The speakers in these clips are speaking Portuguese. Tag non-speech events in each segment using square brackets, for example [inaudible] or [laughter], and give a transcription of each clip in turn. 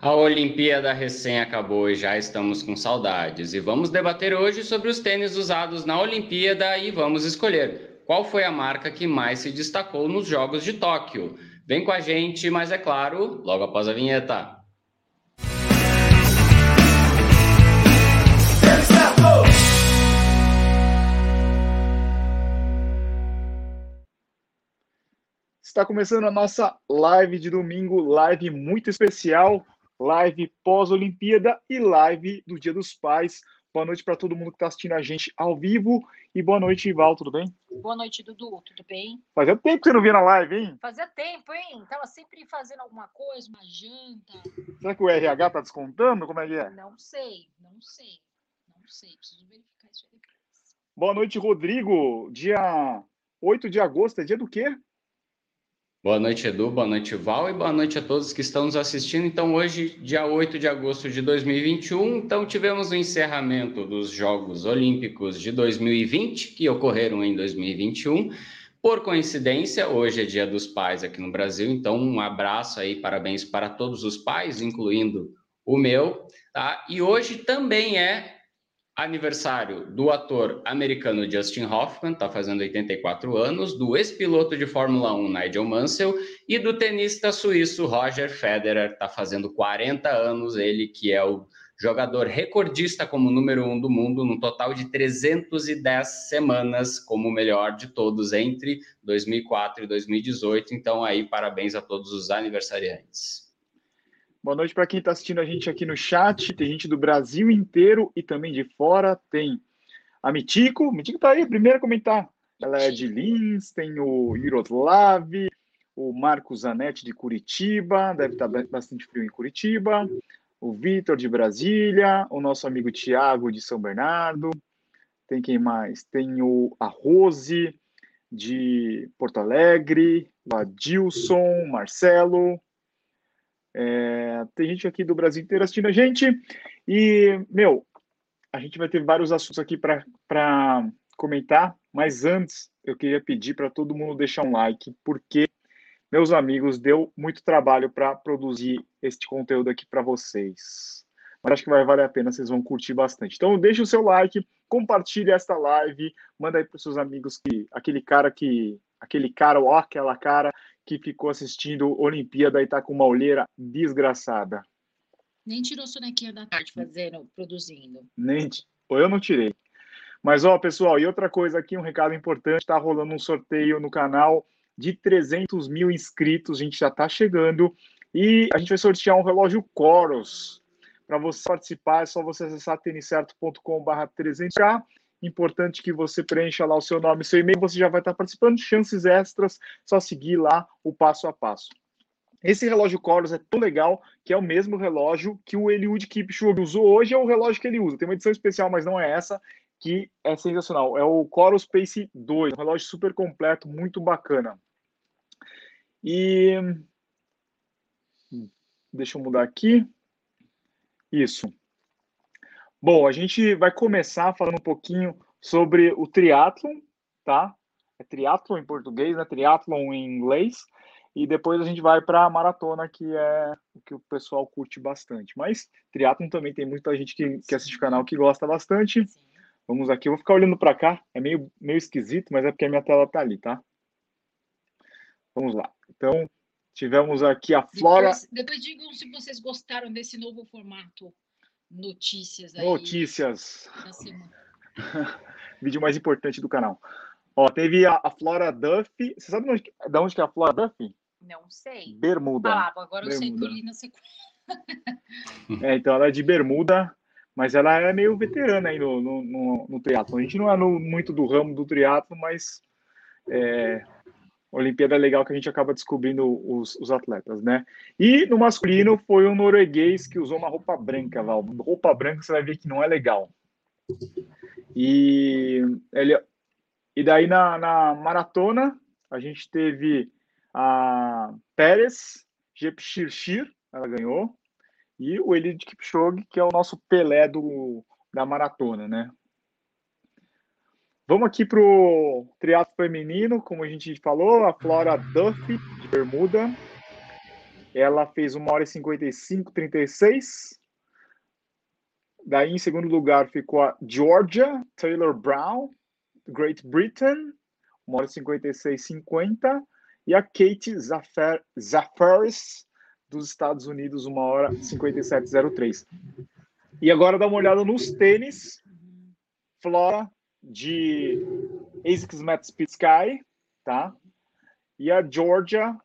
A Olimpíada recém acabou e já estamos com saudades. E vamos debater hoje sobre os tênis usados na Olimpíada e vamos escolher qual foi a marca que mais se destacou nos Jogos de Tóquio. Vem com a gente, mas é claro, logo após a vinheta. Está começando a nossa live de domingo, live muito especial, live pós-Olimpíada e live do Dia dos Pais. Boa noite para todo mundo que está assistindo a gente ao vivo e boa noite, Val, tudo bem? Boa noite, Dudu, tudo bem? Fazia tempo que você não via na live, hein? Fazia tempo, hein? Tava sempre fazendo alguma coisa, uma janta. Será que o RH tá descontando? Como é que é? Não sei, não sei, não sei, preciso verificar isso aí depois. Boa noite, Rodrigo. Dia 8 de agosto, é dia do quê? Boa noite, Edu, boa noite, Val, e boa noite a todos que estão nos assistindo. Então, hoje, dia 8 de agosto de 2021, então tivemos o encerramento dos Jogos Olímpicos de 2020, que ocorreram em 2021. Por coincidência, hoje é dia dos pais aqui no Brasil, então um abraço aí, parabéns para todos os pais, incluindo o meu, tá? E hoje também é aniversário do ator americano Justin Hoffman, está fazendo 84 anos, do ex-piloto de Fórmula 1 Nigel Mansell e do tenista suíço Roger Federer, está fazendo 40 anos, ele que é o jogador recordista como número um do mundo, num total de 310 semanas como o melhor de todos entre 2004 e 2018. Então aí parabéns a todos os aniversariantes. Boa noite para quem está assistindo a gente aqui no chat. Tem gente do Brasil inteiro e também de fora. Tem a Mitico. Mitico está aí, primeiro a comentar. Ela é de Lins, tem o Iroslav, o Marcos Zanetti de Curitiba, deve estar tá bastante frio em Curitiba. O Vitor de Brasília, o nosso amigo Tiago de São Bernardo. Tem quem mais? Tem o a Rose de Porto Alegre, o Adilson, Marcelo, é, tem gente aqui do Brasil inteiro assistindo a gente. E, meu, a gente vai ter vários assuntos aqui para comentar, mas antes eu queria pedir para todo mundo deixar um like, porque, meus amigos, deu muito trabalho para produzir este conteúdo aqui para vocês. Mas acho que vai valer a pena, vocês vão curtir bastante. Então, deixe o seu like, compartilhe esta live, manda aí para os seus amigos que aquele cara que aquele cara ou aquela cara que ficou assistindo Olimpíada e tá com uma olheira desgraçada. Nem tirou sonequinha da tarde fazendo, produzindo. Nem, ou eu não tirei. Mas, ó, pessoal, e outra coisa aqui, um recado importante, tá rolando um sorteio no canal de 300 mil inscritos, a gente já tá chegando, e a gente vai sortear um relógio Coros. Para você participar, é só você acessar tenicerto.com.br 300k Importante que você preencha lá o seu nome seu e-mail, você já vai estar participando. Chances extras, só seguir lá o passo a passo. Esse relógio Coros é tão legal que é o mesmo relógio que o Eliud Kipchoge usou hoje, é o relógio que ele usa. Tem uma edição especial, mas não é essa, que é sensacional. É o Coros Pace 2, um relógio super completo, muito bacana. E deixa eu mudar aqui. Isso. Bom, a gente vai começar falando um pouquinho sobre o triatlon, tá? É triatlon em português, né? Triatlon em inglês. E depois a gente vai para a maratona, que é o que o pessoal curte bastante. Mas triatlon também tem muita gente que, que assiste o canal que gosta bastante. Vamos aqui, eu vou ficar olhando para cá. É meio, meio esquisito, mas é porque a minha tela tá ali, tá? Vamos lá. Então, tivemos aqui a Flora. Depois, depois digam se vocês gostaram desse novo formato notícias aí Notícias. [laughs] Vídeo mais importante do canal. Ó, teve a, a Flora Duff. Você sabe de onde, de onde que é a Flora Duff? Não sei. Bermuda. Ah, agora Bermuda. eu sei que eu li na sequência. é, então ela é de Bermuda, mas ela é meio veterana aí no, no, no, no triatlo. A gente não é no, muito do ramo do triatlo, mas é, Olimpíada legal que a gente acaba descobrindo os, os, atletas, né? E no masculino foi um norueguês que usou uma roupa branca, Val. Roupa branca você vai ver que não é legal. E ele, e daí na, na maratona a gente teve a Pérez Jepchirchir, ela ganhou, e o Eliud Kipchoge, que é o nosso Pelé do, da maratona, né? Vamos aqui para o triatlo feminino, como a gente falou, a Flora Duff, de Bermuda. ela fez 1 hora e 55, 36. Daí, em segundo lugar, ficou a Georgia Taylor Brown, Great Britain, 1 hora e 56, 50. E a Kate Zafar, Zafaris, dos Estados Unidos, 1 hora e 57, 03. E agora dá uma olhada nos tênis. Flora, de ASICS Speed Sky, tá? E a Georgia,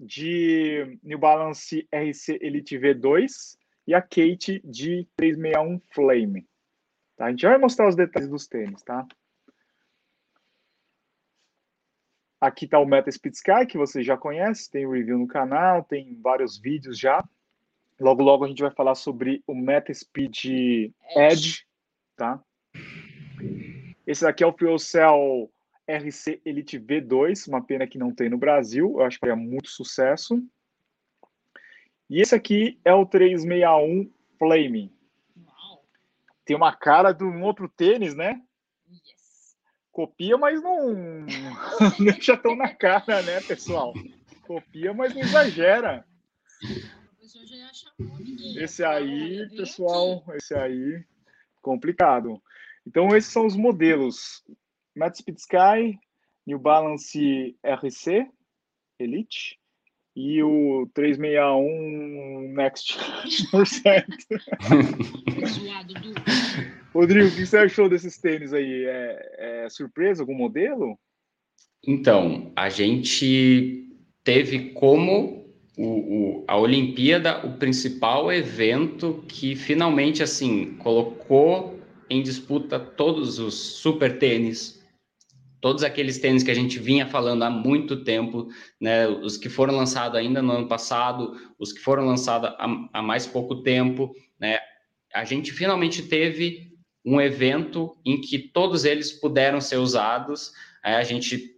de New Balance RC Elite V2 e a Kate de 361 Flame. Tá? A gente vai mostrar os detalhes dos tênis, tá? Aqui está o Meta Speed Sky, que você já conhece, tem review no canal, tem vários vídeos já. Logo, logo a gente vai falar sobre o Meta Speed Edge, tá? Esse aqui é o Fuel Cell RC Elite V2, uma pena que não tem no Brasil, eu acho que é muito sucesso. E esse aqui é o 361 Flame. Tem uma cara de um outro tênis, né? Yes. Copia, mas não [laughs] deixa tão na cara, né, pessoal? Copia, mas não exagera. Esse aí, pessoal, esse aí, complicado. Então, esses são os modelos. Matt Speed Sky, New Balance RC Elite e o 361 Next 100%. [laughs] Rodrigo, o que você achou desses tênis aí? É, é surpresa algum modelo? Então, a gente teve como o, o, a Olimpíada o principal evento que finalmente assim colocou em disputa todos os super tênis, todos aqueles tênis que a gente vinha falando há muito tempo, né? Os que foram lançados ainda no ano passado, os que foram lançados há, há mais pouco tempo, né? A gente finalmente teve um evento em que todos eles puderam ser usados. a gente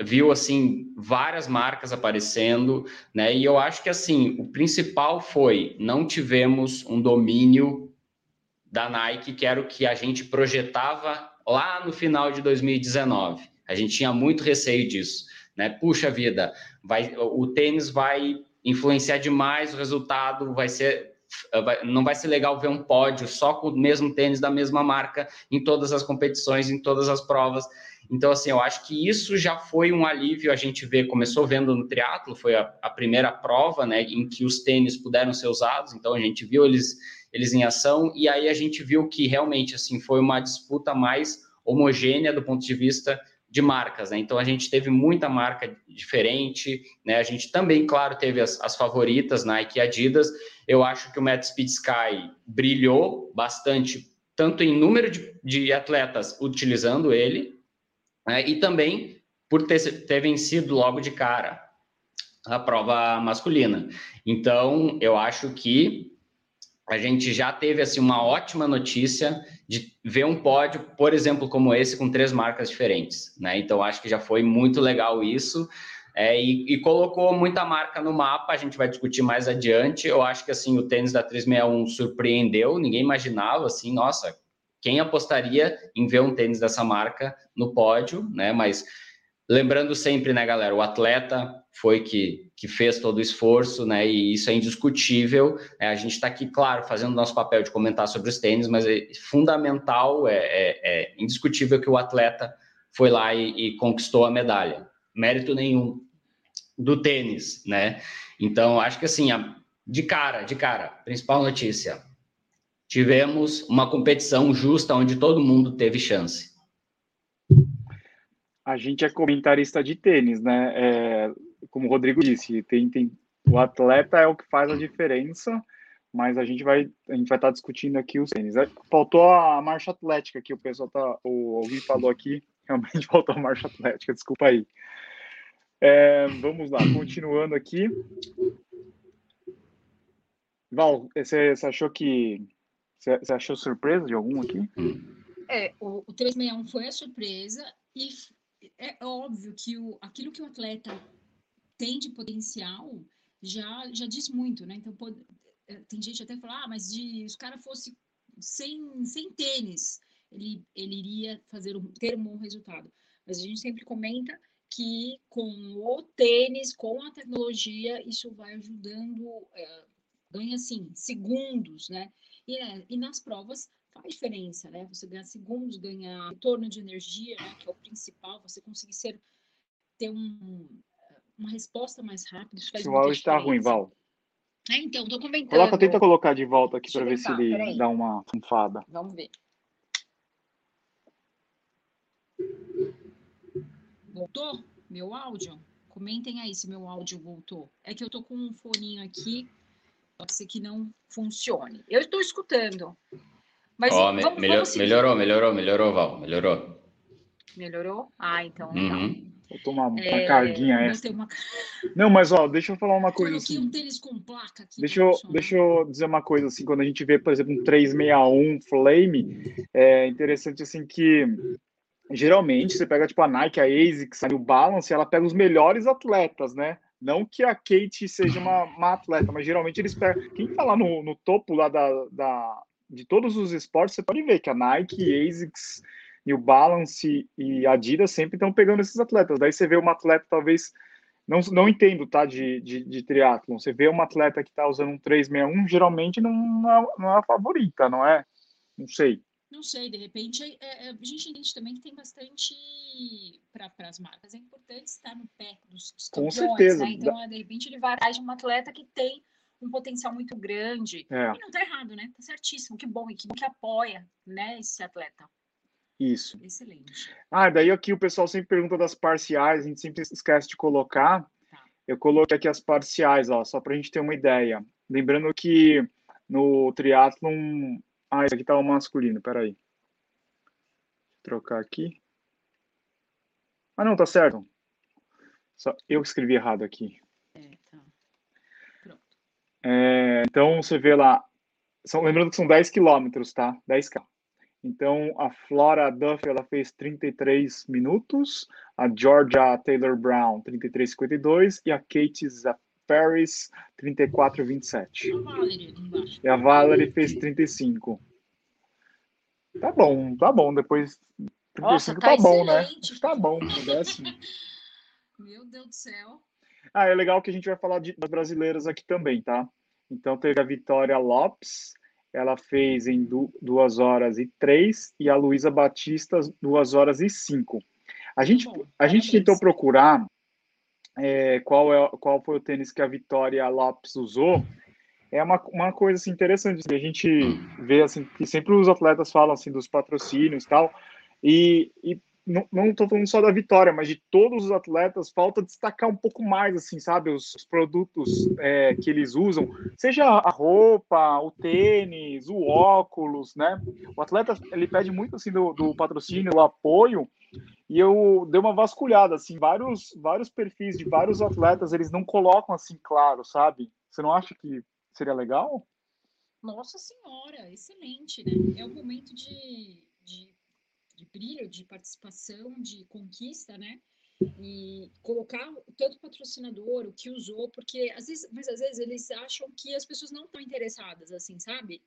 viu assim várias marcas aparecendo, né? E eu acho que assim o principal foi não tivemos um domínio da Nike, que era o que a gente projetava lá no final de 2019. A gente tinha muito receio disso, né? Puxa vida, vai, o tênis vai influenciar demais o resultado, vai ser não vai ser legal ver um pódio só com o mesmo tênis da mesma marca em todas as competições, em todas as provas. Então, assim, eu acho que isso já foi um alívio. A gente vê, começou vendo no triatlo, foi a, a primeira prova, né, em que os tênis puderam ser usados. Então, a gente viu eles eles em ação, e aí a gente viu que realmente assim foi uma disputa mais homogênea do ponto de vista de marcas, né? Então a gente teve muita marca diferente, né? A gente também, claro, teve as, as favoritas, Nike e Adidas. Eu acho que o Matt Speed Sky brilhou bastante, tanto em número de, de atletas utilizando ele, né? e também por ter, ter vencido logo de cara a prova masculina. Então, eu acho que a gente já teve assim uma ótima notícia de ver um pódio, por exemplo, como esse, com três marcas diferentes, né? Então acho que já foi muito legal isso. É, e, e, colocou muita marca no mapa, a gente vai discutir mais adiante. Eu acho que assim o tênis da 361 surpreendeu, ninguém imaginava assim, nossa, quem apostaria em ver um tênis dessa marca no pódio, né? Mas lembrando sempre, né, galera, o atleta foi que, que fez todo o esforço, né? E isso é indiscutível. É, a gente está aqui, claro, fazendo nosso papel de comentar sobre os tênis, mas é fundamental, é, é, é indiscutível que o atleta foi lá e, e, conquistou a medalha. Mérito nenhum do tênis, né? Então, acho que assim, a, de cara, de cara, principal notícia. Tivemos uma competição justa onde todo mundo teve chance. A gente é comentarista de tênis, né? É, como o Rodrigo disse, tem, tem, o atleta é o que faz a diferença, mas a gente vai a gente vai estar tá discutindo aqui os tênis. É, faltou a marcha atlética que o pessoal tá, o alguém falou aqui, [laughs] realmente faltou a marcha atlética, desculpa aí. É, vamos lá, continuando aqui. Val, você, você achou que você achou surpresa de algum aqui? É, o, o 361 foi a surpresa e é óbvio que o, aquilo que o atleta tem de potencial já, já diz muito, né? Então, pode, eh, tem gente até falar, ah, mas de, se o cara fosse sem, sem tênis, ele, ele iria fazer um, ter um bom resultado. Mas a gente sempre comenta que com o tênis, com a tecnologia, isso vai ajudando, é, ganha assim, segundos, né? E, é, e nas provas faz diferença, né? Você ganha segundos, ganha retorno de energia, né? Que é o principal, você conseguir ser, ter um, uma resposta mais rápida. Isso faz o áudio está ruim, Val. É, então, tô comentando. Coloca, tenta colocar de volta aqui para ver se ele dá uma funfada. Vamos ver. Voltou meu áudio? Comentem aí se meu áudio voltou. É que eu tô com um foninho aqui, pode ser que não funcione. Eu estou escutando. Mas oh, vamos, melhor, vamos melhorou, melhorou, melhorou, Val, melhorou. Melhorou? Ah, então legal. Vou tomar uma é, carguinha essa. Uma... Não, mas ó, deixa eu falar uma coisa assim. um tênis com placa aqui. Deixa eu, deixa eu dizer uma coisa assim, quando a gente vê, por exemplo, um 361 Flame, é interessante assim que geralmente você pega tipo a Nike, a ASICS, a New Balance, ela pega os melhores atletas, né? Não que a Kate seja uma, uma atleta, mas geralmente eles pegam. Quem tá lá no, no topo lá da, da, de todos os esportes, você pode ver que a Nike, ASICS, New Balance e Adidas sempre estão pegando esses atletas. Daí você vê uma atleta, talvez. Não, não entendo, tá? De, de, de triatlon. Você vê uma atleta que está usando um 361, geralmente não, não, é, não é a favorita, não é? Não sei. Não sei, de repente, é, é, a gente entende também que tem bastante para as marcas. É importante estar no pé dos, dos campeões, Com certeza. Né? Então, de repente, ele vai atrás de um atleta que tem um potencial muito grande. É. E não está errado, né? Tá certíssimo. Que bom, e que bom que apoia né, esse atleta. Isso. Excelente. Ah, daí aqui o pessoal sempre pergunta das parciais, a gente sempre esquece de colocar. Tá. Eu coloquei aqui as parciais, ó, só para a gente ter uma ideia. Lembrando que no triatlon ah, esse aqui tá o masculino, peraí. Trocar aqui. Ah, não, tá certo. Só eu escrevi errado aqui. É, tá. Pronto. É, então, você vê lá. São, lembrando que são 10 quilômetros, tá? 10K. Então, a Flora Duff, ela fez 33 minutos. A Georgia Taylor Brown, 33,52. E a Kate Paris, 34, 27. E a Valerie fez 35. Tá bom, tá bom. Depois 35 Nossa, tá, tá bom, né? Tá bom, décimo. [laughs] Meu Deus do céu. Ah, é legal que a gente vai falar de, das brasileiras aqui também, tá? Então teve a Vitória Lopes, ela fez em 2 horas e 3 e a Luísa Batista 2 horas e 5. A gente, a gente tentou procurar é, qual, é, qual foi o tênis que a Vitória Lopes usou, é uma, uma coisa assim, interessante. A gente vê assim, que sempre os atletas falam assim, dos patrocínios e tal, e, e não estou falando só da Vitória, mas de todos os atletas, falta destacar um pouco mais, assim, sabe, os, os produtos é, que eles usam, seja a roupa, o tênis, o óculos, né? O atleta, ele pede muito, assim, do, do patrocínio, o apoio, e eu dei uma vasculhada, assim, vários, vários perfis de vários atletas, eles não colocam assim claro, sabe? Você não acha que seria legal? Nossa senhora, excelente, né? É um momento de, de de brilho, de participação, de conquista, né? E colocar tanto patrocinador, o que usou, porque às vezes, mas às vezes eles acham que as pessoas não estão interessadas, assim, sabe?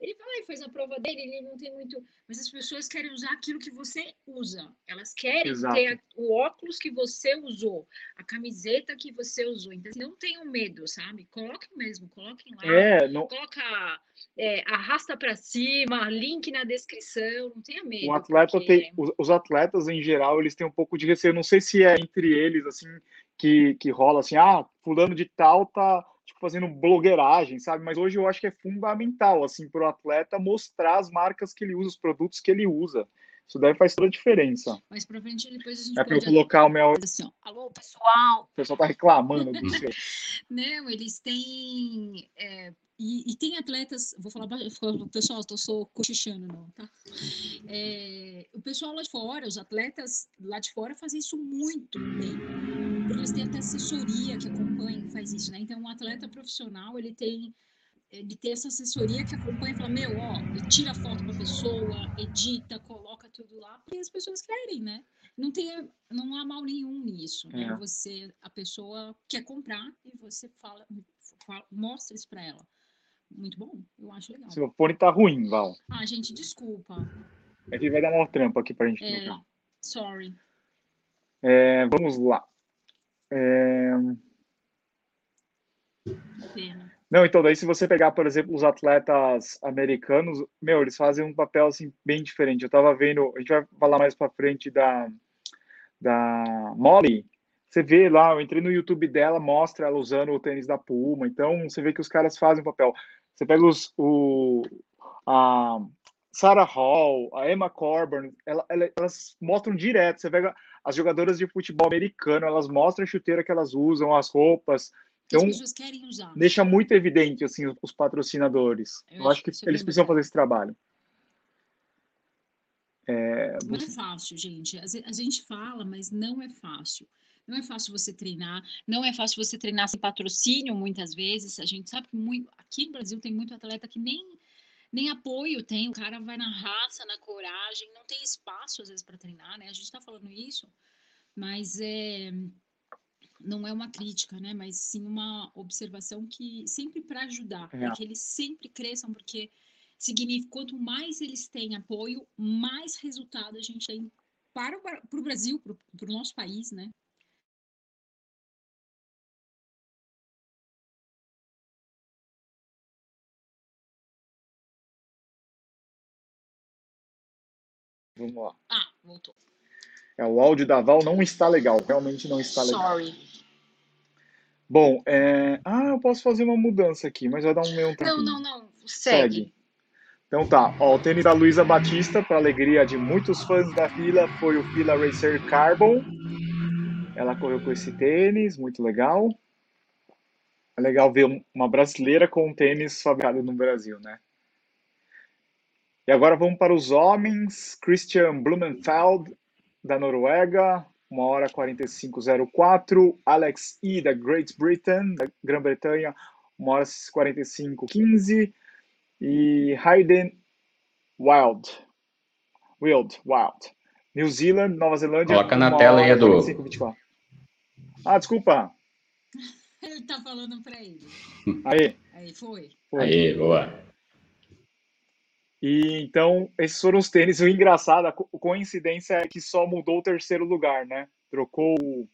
Ele vai, faz a prova dele, ele não tem muito. Mas as pessoas querem usar aquilo que você usa. Elas querem Exato. ter o óculos que você usou, a camiseta que você usou. Então, assim, não tenham medo, sabe? Coloquem mesmo, coloquem lá. É, não... Coloca, é, arrasta para cima, link na descrição, não tenha medo. O atleta porque... tem, os, os atletas em geral, eles têm um pouco de receio. Não sei se é entre eles, assim, que, que rola assim, ah, fulano de tal tá tipo, fazendo blogueiragem, sabe? Mas hoje eu acho que é fundamental, assim, para o atleta mostrar as marcas que ele usa, os produtos que ele usa. Isso daí faz toda a diferença. Mas para frente depois a gente É para eu colocar o meu. Assim, Alô, pessoal! O pessoal tá reclamando do seu. [laughs] Não, eles têm. É, e, e, tem atletas, vou falar, pessoal, estou só cochichando, não, tá? É, o pessoal lá de fora, os atletas lá de fora fazem isso muito bem porque eles têm até assessoria que acompanha, faz isso, né? Então, um atleta profissional, ele tem ele tem essa assessoria que acompanha e fala, meu, ó, tira foto com a pessoa, edita, coloca tudo lá, porque as pessoas querem, né? Não tem, não há mal nenhum nisso, né? É. Você, a pessoa quer comprar e você fala, fala mostra isso para ela. Muito bom, eu acho legal. Seu fone tá ruim, Val. Ah, gente, desculpa. É que vai dar uma trampa aqui pra gente é, Sorry. É, vamos lá. É... Não, então daí se você pegar, por exemplo, os atletas americanos, meu, eles fazem um papel assim bem diferente. Eu tava vendo, a gente vai falar mais para frente da da Molly. Você vê lá, eu entrei no YouTube dela, mostra ela usando o tênis da Puma. Então você vê que os caras fazem um papel. Você pega os o a Sarah Hall, a Emma Corbin, ela, ela, elas mostram direto. Você pega as jogadoras de futebol americano, elas mostram a chuteira que elas usam, as roupas. Então, deixa muito evidente assim os patrocinadores. Eu, Eu acho que eles precisam fazer esse trabalho. É, não é fácil, gente. A gente fala, mas não é fácil. Não é fácil você treinar, não é fácil você treinar sem patrocínio muitas vezes. A gente sabe que muito, aqui no Brasil tem muito atleta que nem nem apoio tem, o cara vai na raça, na coragem, não tem espaço às vezes para treinar, né? A gente está falando isso, mas é, não é uma crítica, né? Mas sim uma observação que sempre para ajudar, é. para que eles sempre cresçam, porque significa quanto mais eles têm apoio, mais resultado a gente tem para, para o Brasil, para o nosso país, né? Vamos lá. Ah, voltou. É, o áudio da Val não está legal, realmente não está legal. Sorry. Bom, é... ah, eu posso fazer uma mudança aqui, mas vai dar um meio. Não, não, não. Segue. Segue. Então tá, ó, o tênis da Luísa Batista, para alegria de muitos fãs da fila, foi o Fila Racer Carbon. Ela correu com esse tênis, muito legal. É legal ver uma brasileira com um tênis fabricado no Brasil, né? E agora vamos para os homens. Christian Blumenfeld, da Noruega, 1 hora 45,04. Alex E, da Great Britain, da Grã-Bretanha, 1 hora 45,15. E Hayden Wild, Wild, Wild. New Zealand, Nova Zelândia. Coloca na tela aí, Edu. Ah, desculpa. [laughs] ele tá falando para ele. Aí. Aí, foi. foi. Aí, boa. E então, esses foram os tênis. O engraçado, a coincidência é que só mudou o terceiro lugar, né? Trocou o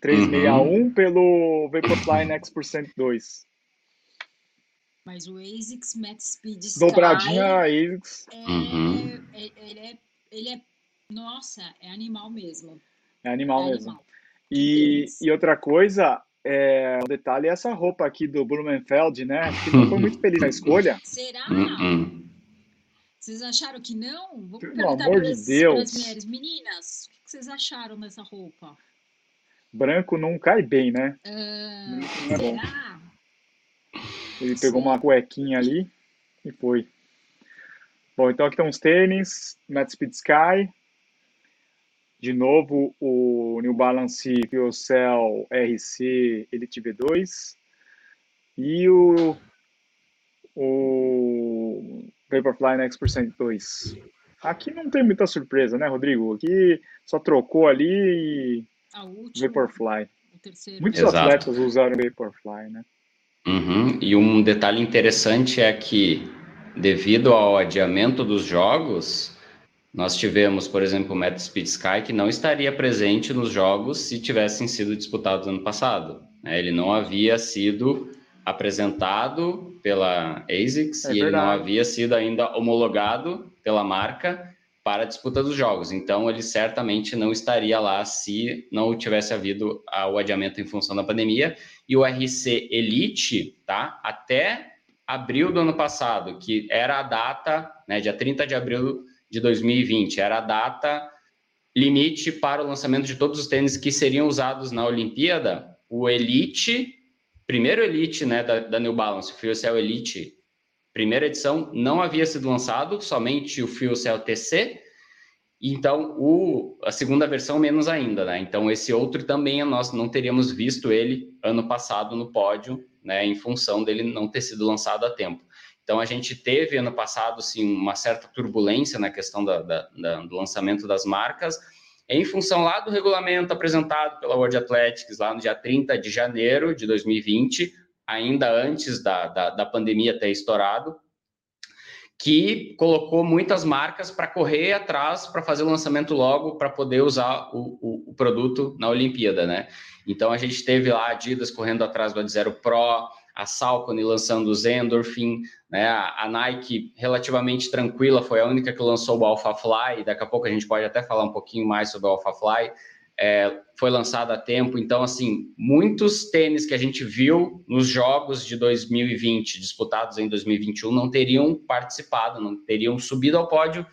361 uhum. pelo Vaporfly X% 2. Mas o ASICS Max Speed Sky... Dobradinha ASICS. É, uhum. é, ele, é, ele é... Nossa, é animal mesmo. É animal é mesmo. Animal. E, e outra coisa, é, o detalhe é essa roupa aqui do Blumenfeld, né? Acho que não foi muito feliz na [laughs] escolha. Será? Uhum. Vocês acharam que não? Vou Pelo perguntar amor de Deus. mulheres. Meninas, o que vocês acharam dessa roupa? Branco não cai bem, né? Uh, será? Ele pegou Sim. uma cuequinha ali e foi. Bom, então aqui estão os tênis, Matt Speed Sky. De novo, o New Balance Fuel RC Elite V2. E o, o Vaporfly na X% 2. Aqui não tem muita surpresa, né, Rodrigo? Aqui só trocou ali e Vaporfly. Muitos Exato. atletas usaram Vaporfly, né? Uhum. E um detalhe interessante é que, devido ao adiamento dos jogos, nós tivemos, por exemplo, o Meta Speed Sky, que não estaria presente nos jogos se tivessem sido disputados ano passado. Né? Ele não havia sido apresentado pela ASICS é e ele não havia sido ainda homologado pela marca para a disputa dos jogos. Então, ele certamente não estaria lá se não tivesse havido o adiamento em função da pandemia. E o RC Elite, tá? Até abril do ano passado, que era a data, né, dia 30 de abril de 2020, era a data limite para o lançamento de todos os tênis que seriam usados na Olimpíada. O Elite primeiro Elite né, da, da New Balance, o Fuel Cell Elite, primeira edição, não havia sido lançado, somente o Fuel Cell TC, então o, a segunda versão menos ainda, né? Então esse outro também nós não teríamos visto ele ano passado no pódio, né, em função dele não ter sido lançado a tempo. Então a gente teve ano passado sim uma certa turbulência na questão da, da, da, do lançamento das marcas, em função lá do regulamento apresentado pela World Athletics lá no dia 30 de janeiro de 2020, ainda antes da, da, da pandemia ter estourado, que colocou muitas marcas para correr atrás para fazer o lançamento logo para poder usar o, o, o, produto na Olimpíada, né? Então a gente teve lá Adidas correndo atrás do Ad Zero Pro, a Salcone lançando o Zendorphin, né? A, Nike relativamente tranquila, foi a única que lançou o Alpha Fly, daqui a pouco a gente pode até falar um pouquinho mais sobre o Alpha Fly é, foi lançado a tempo. Então, assim, muitos tênis que a gente viu nos jogos de 2020, disputados em 2021, não teriam participado, não teriam subido ao pódio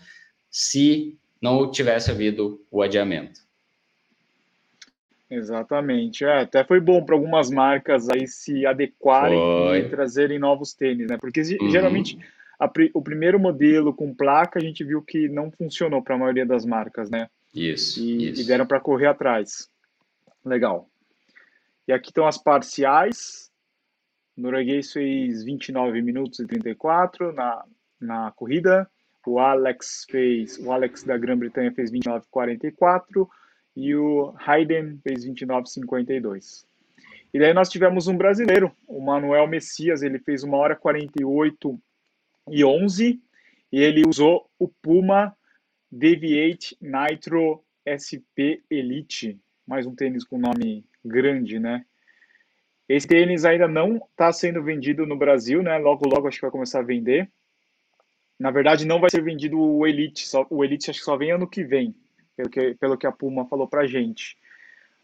se não tivesse havido o adiamento. Exatamente. É, até foi bom para algumas marcas aí se adequarem foi. e trazerem novos tênis, né? Porque uhum. geralmente a, o primeiro modelo com placa a gente viu que não funcionou para a maioria das marcas, né? Isso. E, isso. e deram para correr atrás. Legal. E aqui estão as parciais. O norueguês fez 29 minutos e 34 na, na corrida. O Alex fez, o Alex da Grã-Bretanha fez 29,44 e o Hayden fez 29,52. E daí nós tivemos um brasileiro, o Manuel Messias, ele fez uma hora 48 e 11 e ele usou o Puma Deviate Nitro SP Elite, mais um tênis com nome grande, né? Esse tênis ainda não está sendo vendido no Brasil, né? Logo, logo acho que vai começar a vender. Na verdade, não vai ser vendido o Elite, só, o Elite acho que só vem ano que vem, pelo que, pelo que a Puma falou pra gente.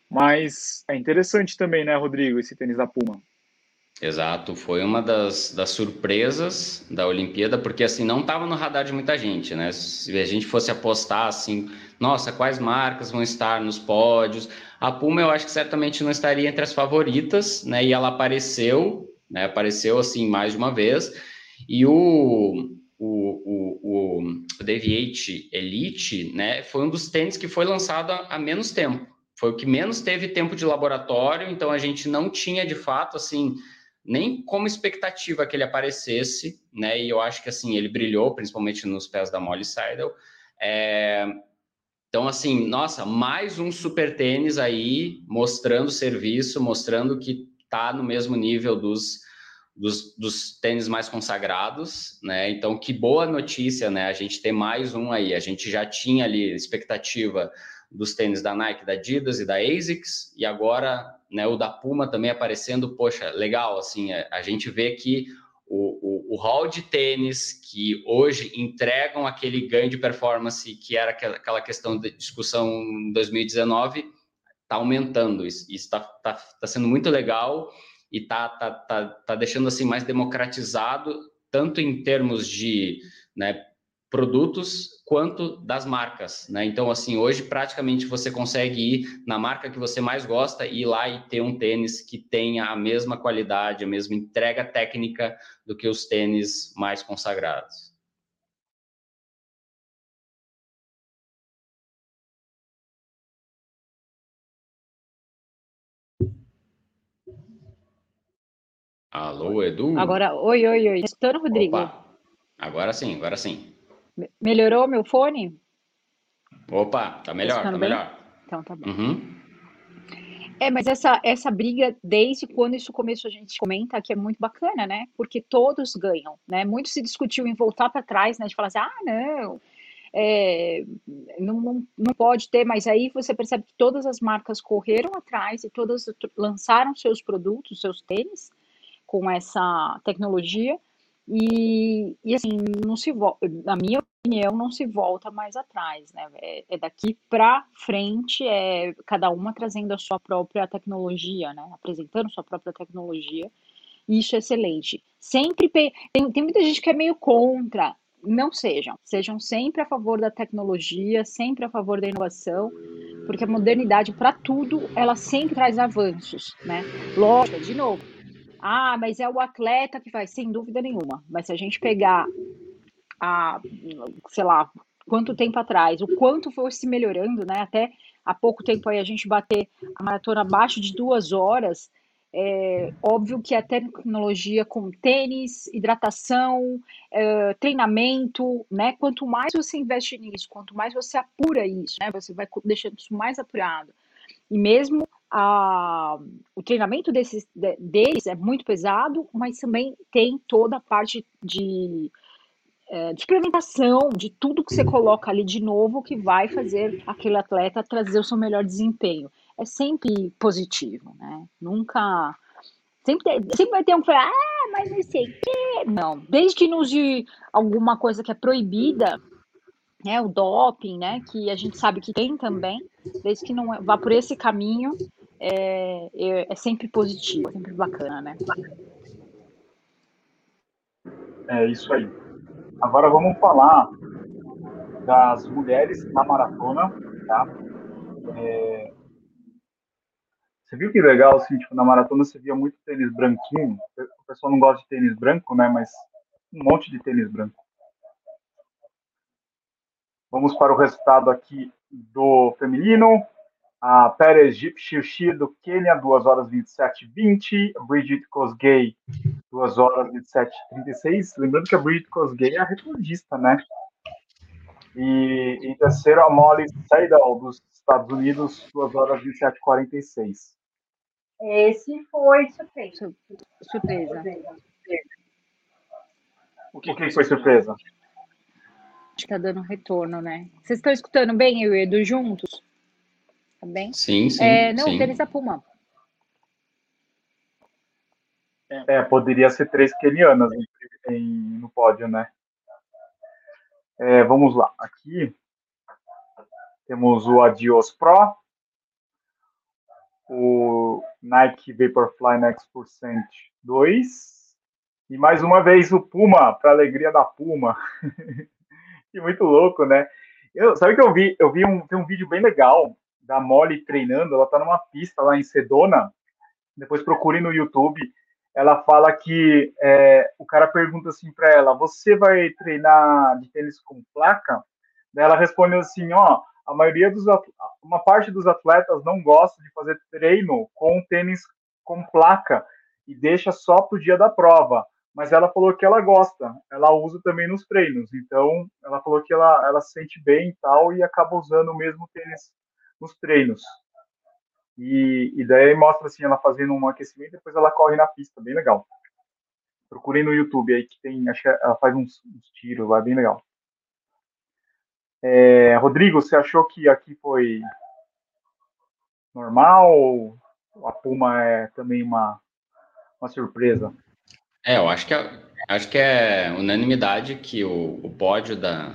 Mas é interessante também, né, Rodrigo, esse tênis da Puma. Exato, foi uma das, das surpresas da Olimpíada, porque assim não estava no radar de muita gente, né? Se a gente fosse apostar assim, nossa, quais marcas vão estar nos pódios? A Puma eu acho que certamente não estaria entre as favoritas, né? E ela apareceu, né? Apareceu assim mais de uma vez. E o, o, o, o Deviate Elite, né? Foi um dos tênis que foi lançado há, menos tempo. Foi o que menos teve tempo de laboratório, então a gente não tinha de fato assim nem como expectativa que ele aparecesse, né? E eu acho que assim ele brilhou, principalmente nos pés da Molly Seidel. É... Então, assim, nossa, mais um super tênis aí mostrando serviço, mostrando que tá no mesmo nível dos, dos, dos tênis mais consagrados, né? Então, que boa notícia, né? A gente ter mais um aí. A gente já tinha ali expectativa dos tênis da Nike, da Adidas e da ASICS, e agora né, o da Puma também aparecendo, poxa, legal, assim, a, é, a gente vê que o, o, o hall de tênis que hoje entregam aquele ganho de performance que era aquela questão de discussão em 2019 está aumentando, isso está tá, tá sendo muito legal e está tá, tá, tá deixando assim mais democratizado, tanto em termos de né, produtos quanto das marcas, né? Então, assim, hoje praticamente você consegue ir na marca que você mais gosta e ir lá e ter um tênis que tenha a mesma qualidade, a mesma entrega técnica do que os tênis mais consagrados. Alô, Edu? Agora, oi, oi, oi. Escutando, Rodrigo? Opa. Agora sim, agora sim. Melhorou meu fone? Opa, tá melhor, tá, tá melhor. Então tá bom. Uhum. É, mas essa, essa briga, desde quando isso começou, a gente comenta que é muito bacana, né? Porque todos ganham, né? Muito se discutiu em voltar para trás, né? De falar assim, ah, não, é, não, não, não pode ter, mas aí você percebe que todas as marcas correram atrás e todas lançaram seus produtos, seus tênis, com essa tecnologia, e, e assim, não se na minha opinião, não se volta mais atrás, né? É, é daqui para frente, é cada uma trazendo a sua própria tecnologia, né? Apresentando sua própria tecnologia. Isso é excelente. Sempre tem, tem muita gente que é meio contra. Não sejam, sejam sempre a favor da tecnologia, sempre a favor da inovação, porque a modernidade para tudo ela sempre traz avanços, né? Lógico, de novo, ah, mas é o atleta que vai, sem dúvida nenhuma. Mas se a gente pegar a, sei lá, quanto tempo atrás, o quanto foi se melhorando, né? Até há pouco tempo aí a gente bater a maratona abaixo de duas horas. É óbvio que a tecnologia com tênis, hidratação, é, treinamento, né? Quanto mais você investe nisso, quanto mais você apura isso, né? Você vai deixando isso mais apurado. E mesmo a, o treinamento desses, deles é muito pesado, mas também tem toda a parte de é, de experimentação, de tudo que você coloca ali de novo que vai fazer aquele atleta trazer o seu melhor desempenho. É sempre positivo, né? Nunca. Sempre, sempre vai ter um que fala, ah, mas não sei o quê. Não, desde que não use alguma coisa que é proibida, né, o doping, né, que a gente sabe que tem também, desde que não é, vá por esse caminho, é, é, sempre positivo, é sempre bacana, né? É isso aí. Agora vamos falar das mulheres na maratona, tá? É... Você viu que legal, assim, tipo, na maratona você via muito tênis branquinho. O pessoal não gosta de tênis branco, né? Mas um monte de tênis branco. Vamos para o resultado aqui do feminino. A Pérez Xixi do Quênia, 2 horas 27 20. Bridget Kosgei, 2 horas 27 36. Lembrando que a Bridget Kosgei é a recordista, né? E em terceiro, a Molly Seidel, dos Estados Unidos, 2 horas 27 46. Esse foi surpresa. Surpresa. O que, que foi surpresa? Acho que tá dando retorno, né? Vocês estão escutando bem eu e o Edu juntos? Tá bem? Sim, sim. É, não, sim. tênis da Puma. É, poderia ser três kenianas em, em, no pódio, né? É, vamos lá. Aqui temos o Adios Pro, o Nike Vaporfly Next Percent 2 e mais uma vez o Puma, para alegria da Puma. [laughs] que muito louco, né? Eu, sabe que eu vi? Eu vi um, vi um vídeo bem legal da Molly treinando. Ela tá numa pista lá em Sedona. Depois procure no YouTube. Ela fala que é, o cara pergunta assim para ela: Você vai treinar de tênis com placa? Daí ela responde assim: Ó, a maioria dos uma parte dos atletas não gosta de fazer treino com tênis com placa e deixa só pro dia da prova mas ela falou que ela gosta, ela usa também nos treinos, então ela falou que ela, ela se sente bem e tal, e acaba usando o mesmo tênis nos treinos. E, e daí mostra assim, ela fazendo um aquecimento, depois ela corre na pista, bem legal. Procurei no YouTube aí que tem, acho que ela faz uns, uns tiros lá, bem legal. É, Rodrigo, você achou que aqui foi normal? A Puma é também uma, uma surpresa? É, eu acho que é, acho que é unanimidade que o, o pódio da,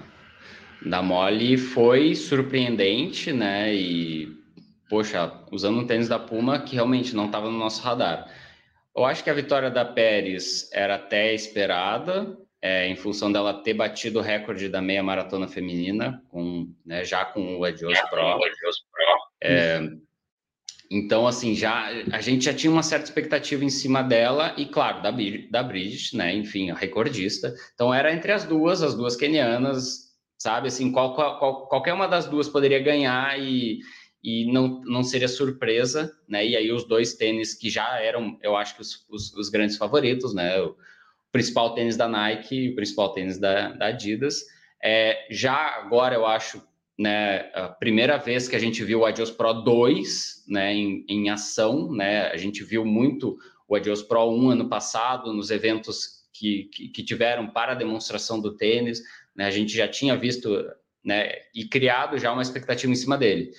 da Mole foi surpreendente, né? E, poxa, usando um tênis da Puma que realmente não estava no nosso radar. Eu acho que a vitória da Pérez era até esperada, é, em função dela ter batido o recorde da meia maratona feminina, com, né, já com o Adios Pro. É, então, assim, já a gente já tinha uma certa expectativa em cima dela e, claro, da, da Bridget, né? Enfim, a recordista. Então, era entre as duas, as duas kenianas, sabe? Assim, qual, qual, qualquer uma das duas poderia ganhar e, e não, não seria surpresa, né? E aí, os dois tênis que já eram, eu acho que os, os, os grandes favoritos, né? O principal tênis da Nike e o principal tênis da, da Adidas. É, já agora, eu acho né, a primeira vez que a gente viu o Adios Pro 2 né, em, em ação, né, a gente viu muito o Adios Pro 1 ano passado, nos eventos que, que, que tiveram para a demonstração do tênis, né, a gente já tinha visto né, e criado já uma expectativa em cima dele.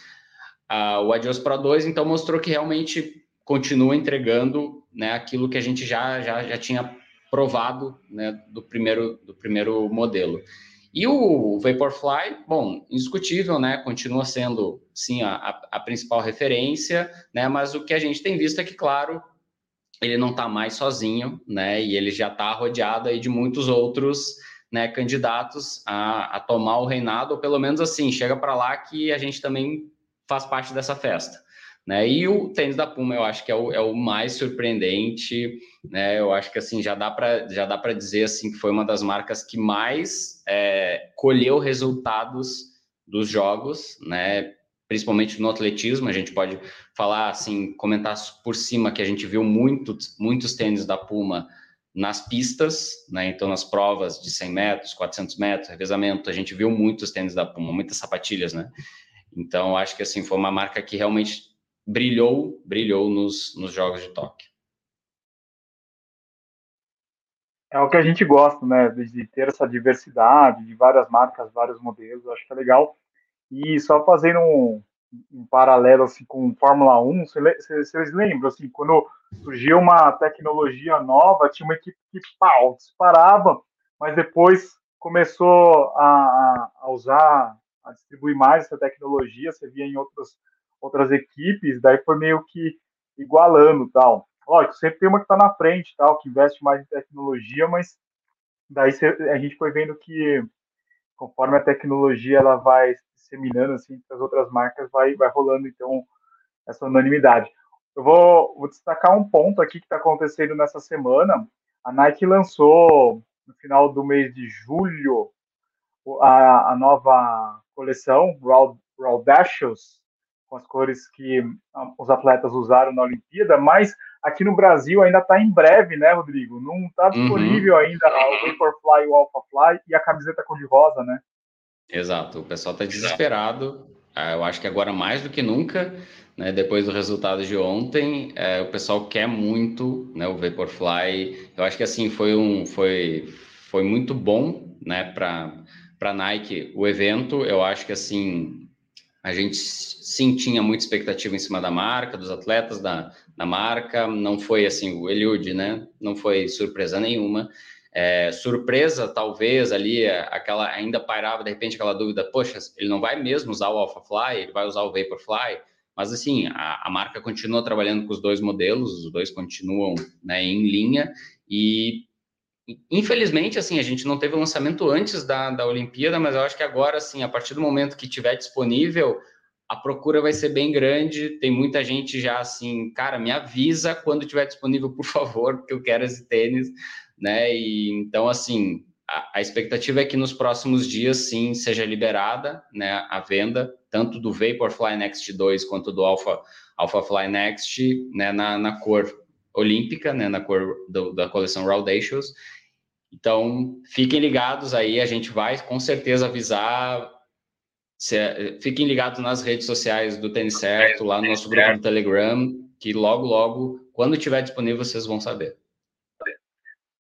Uh, o Adios Pro 2, então, mostrou que realmente continua entregando né, aquilo que a gente já, já, já tinha provado né, do, primeiro, do primeiro modelo. E o Vaporfly, bom, indiscutível, né? Continua sendo, sim, a, a principal referência, né? Mas o que a gente tem visto é que, claro, ele não está mais sozinho, né? E ele já está rodeado aí de muitos outros né, candidatos a, a tomar o reinado, ou pelo menos assim, chega para lá que a gente também faz parte dessa festa. Né? E o tênis da Puma eu acho que é o, é o mais surpreendente, né? Eu acho que assim já dá para já dá para dizer assim que foi uma das marcas que mais é, colheu resultados dos jogos, né? Principalmente no atletismo, a gente pode falar assim, comentar por cima que a gente viu muito, muitos tênis da Puma nas pistas, né? Então nas provas de 100 metros, 400 metros, revezamento, a gente viu muitos tênis da Puma, muitas sapatilhas, né? Então acho que assim foi uma marca que realmente brilhou, brilhou nos, nos Jogos de Tóquio. É o que a gente gosta, né? De ter essa diversidade, de várias marcas, vários modelos, acho que é legal. E só fazendo um, um paralelo assim com Fórmula 1, vocês lembram assim, quando surgiu uma tecnologia nova, tinha uma equipe que pau, disparava, mas depois começou a, a usar, a distribuir mais essa tecnologia, você via em outras outras equipes, daí foi meio que igualando tal. Lógico, sempre tem uma que está na frente, tal, que investe mais em tecnologia, mas daí a gente foi vendo que conforme a tecnologia ela vai disseminando assim para as outras marcas, vai vai rolando então essa unanimidade. Eu vou, vou destacar um ponto aqui que está acontecendo nessa semana. A Nike lançou no final do mês de julho a, a nova coleção Raw, Raw Dashes, com as cores que ah, os atletas usaram na Olimpíada, mas aqui no Brasil ainda está em breve, né, Rodrigo? Não está uhum. disponível uhum. ainda o Vaporfly e o Alphafly e a camiseta cor-de-rosa, né? Exato, o pessoal está desesperado. Ah, eu acho que agora mais do que nunca, né, depois do resultado de ontem, é, o pessoal quer muito né, o Vaporfly. Eu acho que assim foi um foi, foi muito bom né, para para Nike o evento. Eu acho que assim a gente sim tinha muita expectativa em cima da marca, dos atletas da, da marca. Não foi assim, o Eliud, né? Não foi surpresa nenhuma. É, surpresa, talvez, ali, é, aquela ainda pairava de repente aquela dúvida: poxa, ele não vai mesmo usar o AlphaFly, ele vai usar o Vaporfly. Mas assim, a, a marca continua trabalhando com os dois modelos, os dois continuam né, em linha e Infelizmente, assim, a gente não teve o lançamento antes da, da Olimpíada, mas eu acho que agora, assim, a partir do momento que tiver disponível, a procura vai ser bem grande. Tem muita gente já assim, cara, me avisa quando tiver disponível, por favor, porque eu quero esse tênis, né? E então, assim, a, a expectativa é que nos próximos dias, sim, seja liberada, né, a venda tanto do Vaporfly Next 2 quanto do Alpha Alpha Fly Next, né, na, na cor olímpica, né, na cor do, da coleção Raudacious. Então, fiquem ligados aí, a gente vai com certeza avisar. Se, fiquem ligados nas redes sociais do Tênis Certo, lá no nosso grupo do Telegram, que logo, logo, quando estiver disponível, vocês vão saber.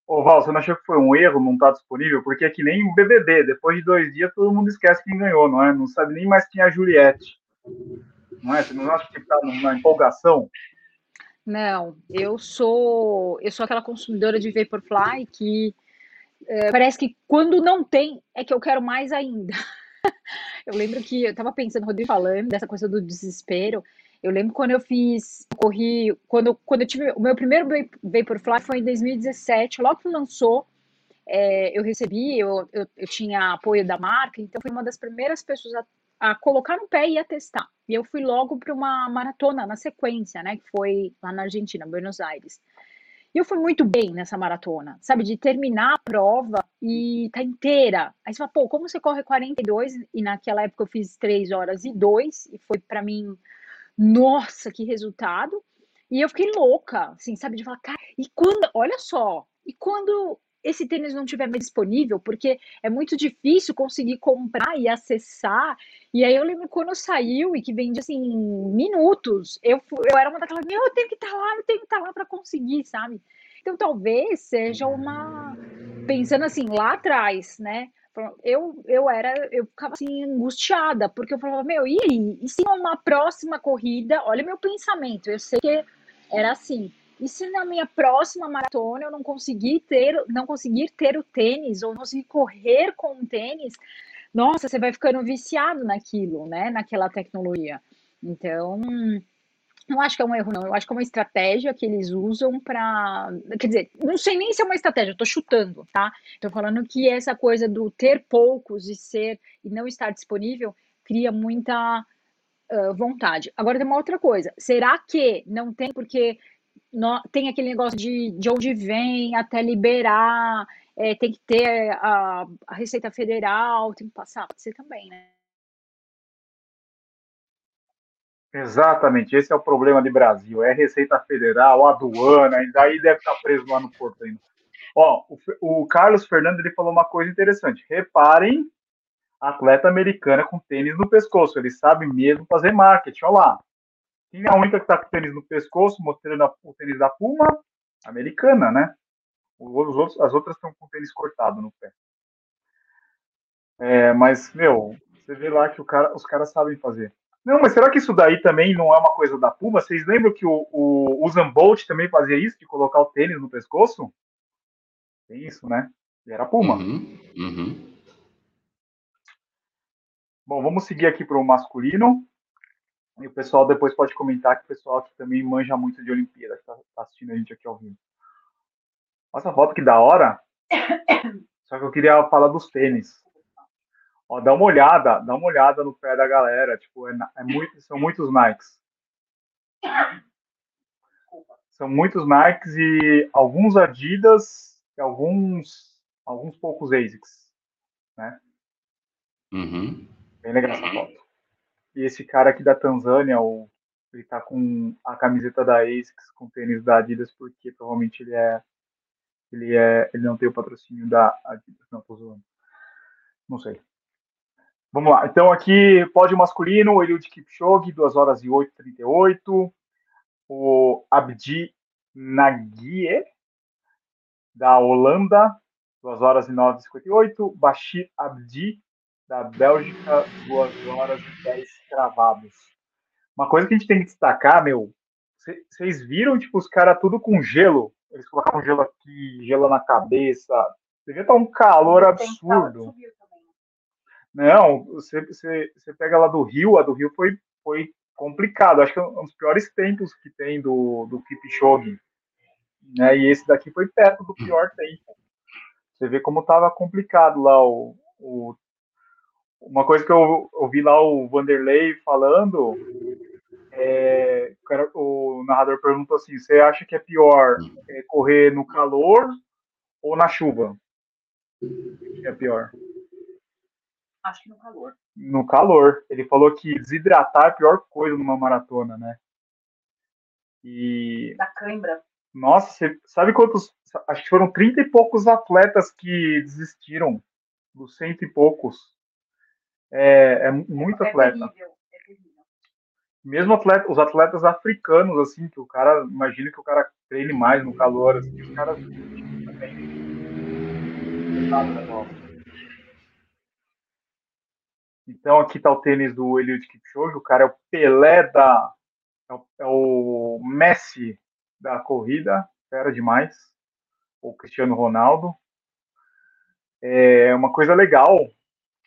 Ô, Val, você não achou que foi um erro não estar tá disponível? Porque é que nem o BBB, depois de dois dias todo mundo esquece quem ganhou, não é? Não sabe nem mais quem é a Juliette. Não é? Você não acha que está na empolgação? Não, eu sou eu sou aquela consumidora de Vaporfly que é, parece que quando não tem é que eu quero mais ainda. [laughs] eu lembro que eu estava pensando, Rodrigo falando dessa coisa do desespero. Eu lembro quando eu fiz, corri, quando, quando eu tive o meu primeiro Vaporfly foi em 2017, logo que lançou, é, eu recebi, eu, eu, eu, tinha apoio da marca, então fui uma das primeiras pessoas a a colocar no pé e a testar. E eu fui logo para uma maratona na sequência, né? Que foi lá na Argentina, Buenos Aires. E eu fui muito bem nessa maratona, sabe? De terminar a prova e tá inteira. Aí você fala, pô, como você corre 42? E naquela época eu fiz 3 horas e 2, e foi para mim, nossa, que resultado. E eu fiquei louca, assim, sabe? De falar, cara, e quando, olha só, e quando esse tênis não tiver mais disponível, porque é muito difícil conseguir comprar e acessar. E aí eu lembro quando saiu e que vende assim minutos, eu, eu era uma daquelas, meu, eu tenho que estar tá lá, eu tenho que estar tá lá para conseguir, sabe? Então talvez seja uma pensando assim lá atrás, né? Eu, eu era, eu ficava assim angustiada, porque eu falava, meu, e? E se uma próxima corrida, olha meu pensamento, eu sei que era assim, e se na minha próxima maratona eu não conseguir ter, não conseguir ter o tênis ou não conseguir correr com o tênis, nossa, você vai ficando viciado naquilo, né? Naquela tecnologia. Então, não acho que é um erro, não. Eu acho que é uma estratégia que eles usam para. Quer dizer, não sei nem se é uma estratégia, eu tô chutando, tá? Tô falando que essa coisa do ter poucos e ser e não estar disponível cria muita uh, vontade. Agora tem uma outra coisa. Será que não tem porque no, tem aquele negócio de, de onde vem até liberar, é, tem que ter a, a, Receita Federal, tem que passar, pode ser também, né? Exatamente, esse é o problema de Brasil, é Receita Federal, aduana, e daí deve estar preso lá no porto ainda. Ó, o, o Carlos Fernando ele falou uma coisa interessante. Reparem, atleta americana com tênis no pescoço, ele sabe mesmo fazer marketing. Olha lá, é a única que está com o tênis no pescoço, mostrando o tênis da Puma? Americana, né? Os outros, as outras estão com o tênis cortado no pé. É, mas, meu, você vê lá que cara, os caras sabem fazer. Não, mas será que isso daí também não é uma coisa da Puma? Vocês lembram que o, o Usain Bolt também fazia isso, de colocar o tênis no pescoço? Tem isso, né? E era Puma. Uhum, uhum. Bom, vamos seguir aqui para o masculino. E o pessoal depois pode comentar que o pessoal aqui também manja muito de Olimpíada, que está tá assistindo a gente aqui ao vivo. Nossa, a foto que da hora. Só que eu queria falar dos tênis. Ó, dá uma olhada, dá uma olhada no pé da galera. Tipo, é, é muito, são muitos Nikes. São muitos Nikes e alguns Adidas e alguns, alguns poucos ASICs, né? Uhum. Bem legal essa foto. E esse cara aqui da Tanzânia, o, ele tá com a camiseta da ASICS, com tênis da Adidas, porque provavelmente ele é. Ele, é, ele não tem o patrocínio da Adidas. Não, tô zoando. Não sei. Vamos lá. Então, aqui, pódio masculino, Eliud Kipchoge, 2 horas e 8,38. O Abdi Nagie, da Holanda, 2 horas e 9,58. Bashir Abdi, da Bélgica, 2 horas e 10 cravados. Uma coisa que a gente tem que destacar, meu, vocês viram, tipo, os caras tudo com gelo? Eles colocavam gelo aqui, gelo na cabeça. Devia estar um calor absurdo. Não, você, você, você pega lá do Rio, a do Rio foi, foi complicado. Acho que é um dos piores tempos que tem do, do Kipchoge. Né? E esse daqui foi perto do pior tempo. Você vê como estava complicado lá o, o uma coisa que eu ouvi lá o Vanderlei falando, é, o narrador perguntou assim: você acha que é pior é, correr no calor ou na chuva? Que é pior? Acho que no calor. No calor. Ele falou que desidratar é a pior coisa numa maratona, né? E. Da cãibra. Nossa, você sabe quantos. Acho que foram 30 e poucos atletas que desistiram dos cento e poucos é, é muito é atleta. Terrível, é terrível. Mesmo atleta, os atletas africanos, assim, que o cara, imagina que o cara treine mais no calor, assim, os caras também. Então aqui está o tênis do Eliud Kipchoge, o cara é o Pelé da é o, é Messi da corrida, era demais. O Cristiano Ronaldo. É uma coisa legal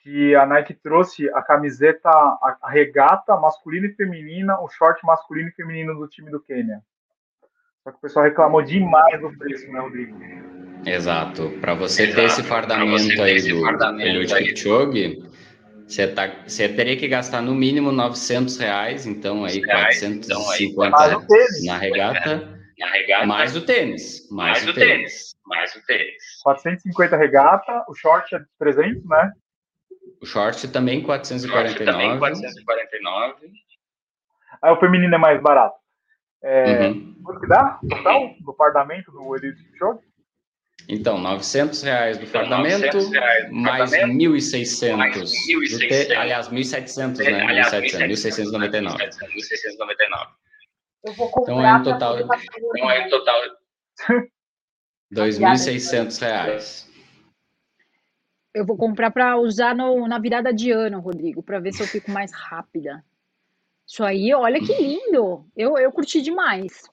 que a Nike trouxe a camiseta, a, a regata masculina e feminina, o short masculino e feminino do time do Quênia. Só que o pessoal reclamou demais do preço, né, Rodrigo? Exato. Para você Exato. ter esse fardamento aí do Eliud Kipchoge, você, tá, você teria que gastar no mínimo 900 reais, então aí 450 reais, na regata. Na regata, mais o tênis. Mais, mais o tênis. tênis. Mais o tênis. 450 regata, o short é 300, né? O short também 449. Short também 449. Aí o feminino é mais barato. É, uhum. Quanto que dá total do fardamento do Elite Short? Então, 900 reais do então, fardamento, reais do mais 1.600. Mais 1.600. Te... Aliás, 1.700, né? Aliás, 1.700, 1.699. 1.699. Eu vou comprar então, é um total... Então, é um total... 2.600 reais. Eu vou comprar para usar no, na virada de ano, Rodrigo, para ver se eu fico mais rápida. Isso aí, olha que lindo! Eu, eu curti demais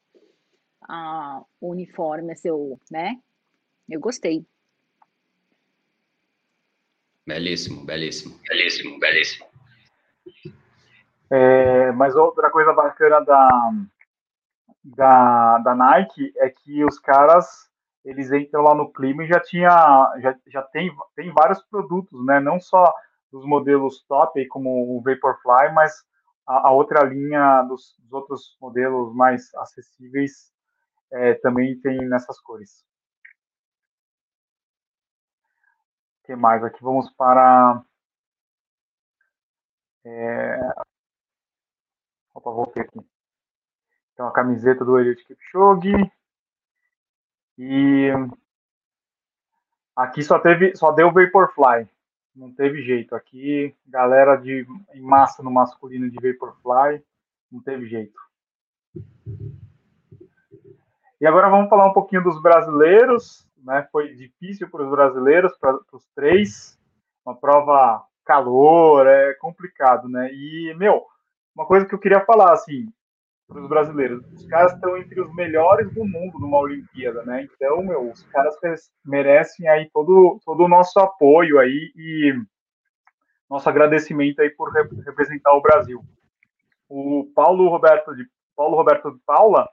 ah, o uniforme, seu, né? Eu gostei. Belíssimo, belíssimo, belíssimo, belíssimo. É, mas outra coisa bacana da, da, da Nike é que os caras eles entram lá no clima e já tinha já, já tem, tem vários produtos, né? Não só dos modelos top, como o Vaporfly, mas a, a outra linha dos, dos, outros modelos mais acessíveis é, também tem nessas cores. O que mais? Aqui vamos para. É... Opa, voltei aqui. Então, a camiseta do Eliud Kipchoge. E aqui só teve, só deu Vaporfly. Não teve jeito. Aqui, galera de em massa no masculino de Vaporfly, não teve jeito. E agora vamos falar um pouquinho dos brasileiros. né? Foi difícil para os brasileiros, para os três. Uma prova calor, é complicado, né? E, meu, uma coisa que eu queria falar, assim, para os brasileiros, os caras estão entre os melhores do mundo numa Olimpíada, né? Então, meu, os caras merecem aí todo, todo o nosso apoio aí e nosso agradecimento aí por representar o Brasil. O Paulo Roberto de Paulo Roberto de Paula,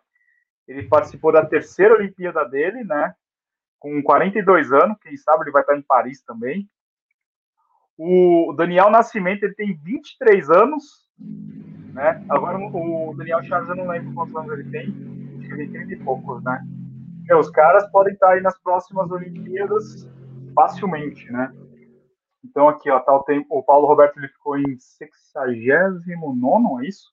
ele participou da terceira Olimpíada dele, né? Com 42 anos, quem sabe ele vai estar em Paris também. O Daniel Nascimento, ele tem 23 anos, né? Agora o Daniel Chaves, eu não lembro quantos anos ele tem, acho que ele tem 30 e poucos, né? Meu, os caras podem estar aí nas próximas Olimpíadas facilmente, né? Então aqui, ó, tá o tempo, o Paulo Roberto ele ficou em 69 é isso?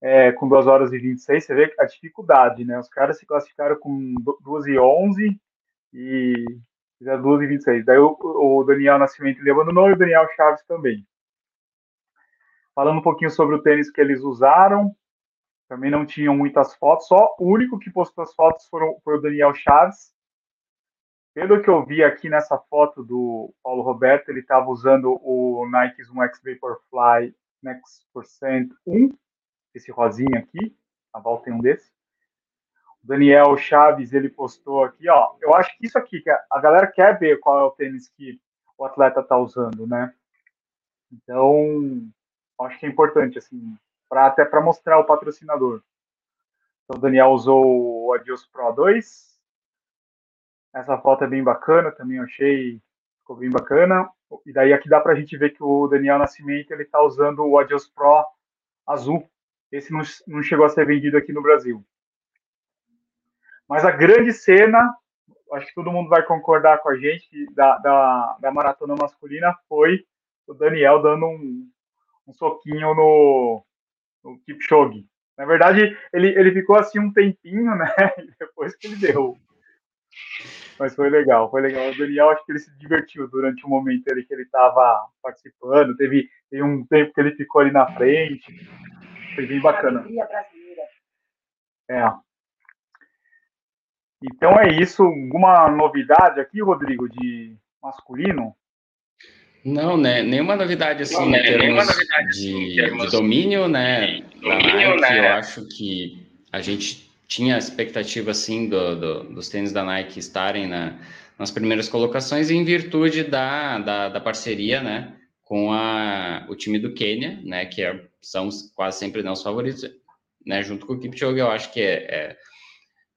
É, com 2 horas e 26, você vê a dificuldade, né? Os caras se classificaram com 2 e 11 e fizeram 2 e 26. Daí o, o Daniel Nascimento ele abandonou e o Daniel Chaves também. Falando um pouquinho sobre o tênis que eles usaram, também não tinham muitas fotos, só o único que postou as fotos foram, foi o Daniel Chaves. Pelo que eu vi aqui nessa foto do Paulo Roberto, ele estava usando o Nike Zoom X Vaporfly Next Percent 1, esse rosinha aqui, a Val tem um desse. O Daniel Chaves, ele postou aqui, ó, eu acho que isso aqui, a galera quer ver qual é o tênis que o atleta está usando, né? Então, acho que é importante, assim, pra, até para mostrar o patrocinador. Então, o Daniel usou o Adios Pro 2. Essa foto é bem bacana, também achei, ficou bem bacana. E daí aqui dá para a gente ver que o Daniel Nascimento ele está usando o Adios Pro azul. Esse não, não chegou a ser vendido aqui no Brasil. Mas a grande cena, acho que todo mundo vai concordar com a gente, da, da, da maratona masculina foi o Daniel dando um, um soquinho no, no Kipchoge. Na verdade, ele, ele ficou assim um tempinho, né? [laughs] Depois que ele deu. Mas foi legal, foi legal. O Daniel, acho que ele se divertiu durante o momento ali que ele estava participando. Teve, teve um tempo que ele ficou ali na frente. Foi bem bacana. É. Então é isso. Alguma novidade aqui, Rodrigo, de masculino? Não, né? Nenhuma novidade assim não, né? em termos, novidade, de, em termos de, domínio, né? domínio, da Nike, né? eu acho que a gente tinha expectativa assim do, do, dos tênis da Nike estarem na, nas primeiras colocações em virtude da, da, da parceria, né? Com a, o time do Quênia, né? Que é, são quase sempre não os favoritos, né? Junto com o Kipchoge, eu acho que é, é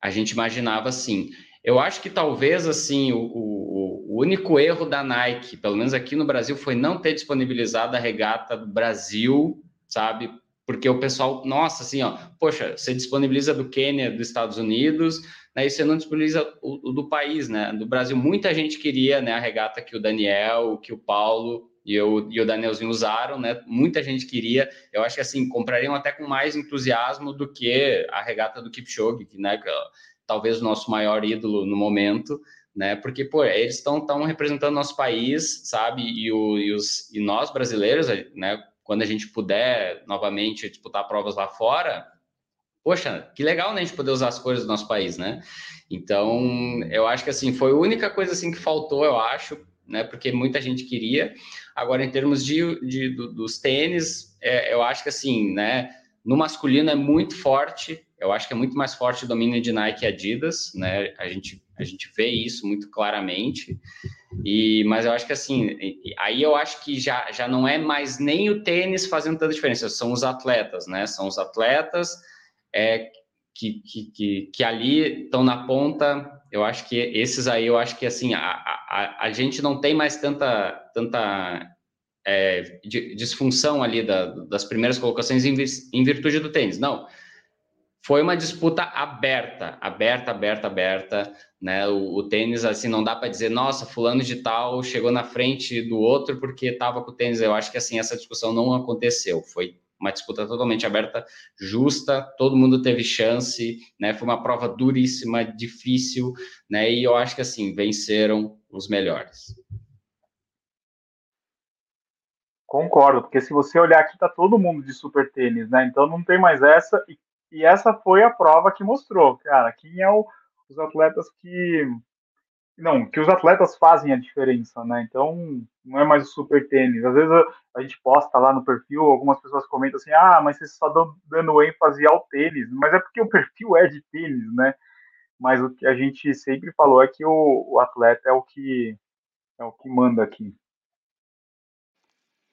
a gente imaginava assim. Eu acho que talvez assim o, o, o, único erro da Nike, pelo menos aqui no Brasil, foi não ter disponibilizado a regata do Brasil, sabe? Porque o pessoal, nossa, assim, ó, poxa, você disponibiliza do Quênia, dos Estados Unidos, né? E você não disponibiliza o, o do país, né? Do Brasil, muita gente queria, né? A regata que o Daniel, que o Paulo e, eu, e o Danielzinho usaram, né? Muita gente queria. Eu acho que assim comprariam até com mais entusiasmo do que a regata do Kipchoge, que, né? Que, talvez o nosso maior ídolo no momento, né? Porque, pô, eles estão tão representando nosso país, sabe? E, o, e, os, e nós brasileiros, né? Quando a gente puder novamente disputar provas lá fora, poxa, que legal, né? A gente poder usar as cores do nosso país, né? Então, eu acho que assim foi a única coisa assim que faltou, eu acho, né? Porque muita gente queria. Agora, em termos de, de do, dos tênis, é, eu acho que assim, né? No masculino é muito forte eu acho que é muito mais forte o domínio de Nike e Adidas, né? A gente, a gente vê isso muito claramente. E, mas eu acho que assim, aí eu acho que já, já não é mais nem o tênis fazendo tanta diferença, são os atletas, né? São os atletas é, que, que, que, que ali estão na ponta. Eu acho que esses aí, eu acho que assim, a, a, a gente não tem mais tanta, tanta é, disfunção ali da, das primeiras colocações em, em virtude do tênis. Não foi uma disputa aberta, aberta, aberta, aberta, né? O, o tênis, assim, não dá para dizer, nossa, fulano de tal chegou na frente do outro porque estava com o tênis. Eu acho que, assim, essa discussão não aconteceu. Foi uma disputa totalmente aberta, justa, todo mundo teve chance, né? Foi uma prova duríssima, difícil, né? E eu acho que, assim, venceram os melhores. Concordo, porque se você olhar aqui, tá todo mundo de super tênis, né? Então não tem mais essa. E e essa foi a prova que mostrou, cara, quem é o, os atletas que, não, que os atletas fazem a diferença, né? Então, não é mais o super tênis. Às vezes a, gente posta lá no perfil, algumas pessoas comentam assim: ah, mas vocês só dando ênfase ao tênis. Mas é porque o perfil é de tênis, né? Mas o que a gente sempre falou é que o, o atleta é o que é o que manda aqui.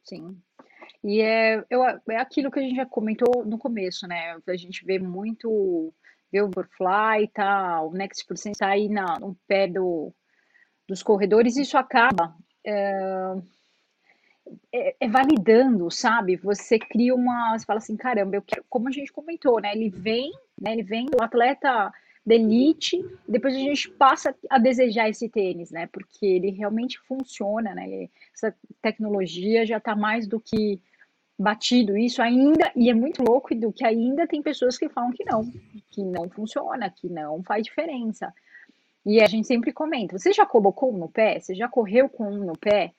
Sim. E é, eu, é aquilo que a gente já comentou no começo, né? A gente vê muito vê o Overfly e tal, o Next Percent aí na, no pé do, dos corredores, isso acaba é, é, é, validando, sabe? Você cria uma. Você fala assim, caramba, eu quero, como a gente comentou, né? Ele vem, né? Ele vem do atleta da elite, depois a gente passa a desejar esse tênis, né? Porque ele realmente funciona, né? Essa tecnologia já está mais do que batido isso ainda, e é muito louco do que ainda tem pessoas que falam que não, que não funciona, que não faz diferença. E a gente sempre comenta, você já colocou um no pé? Você já correu com um no pé?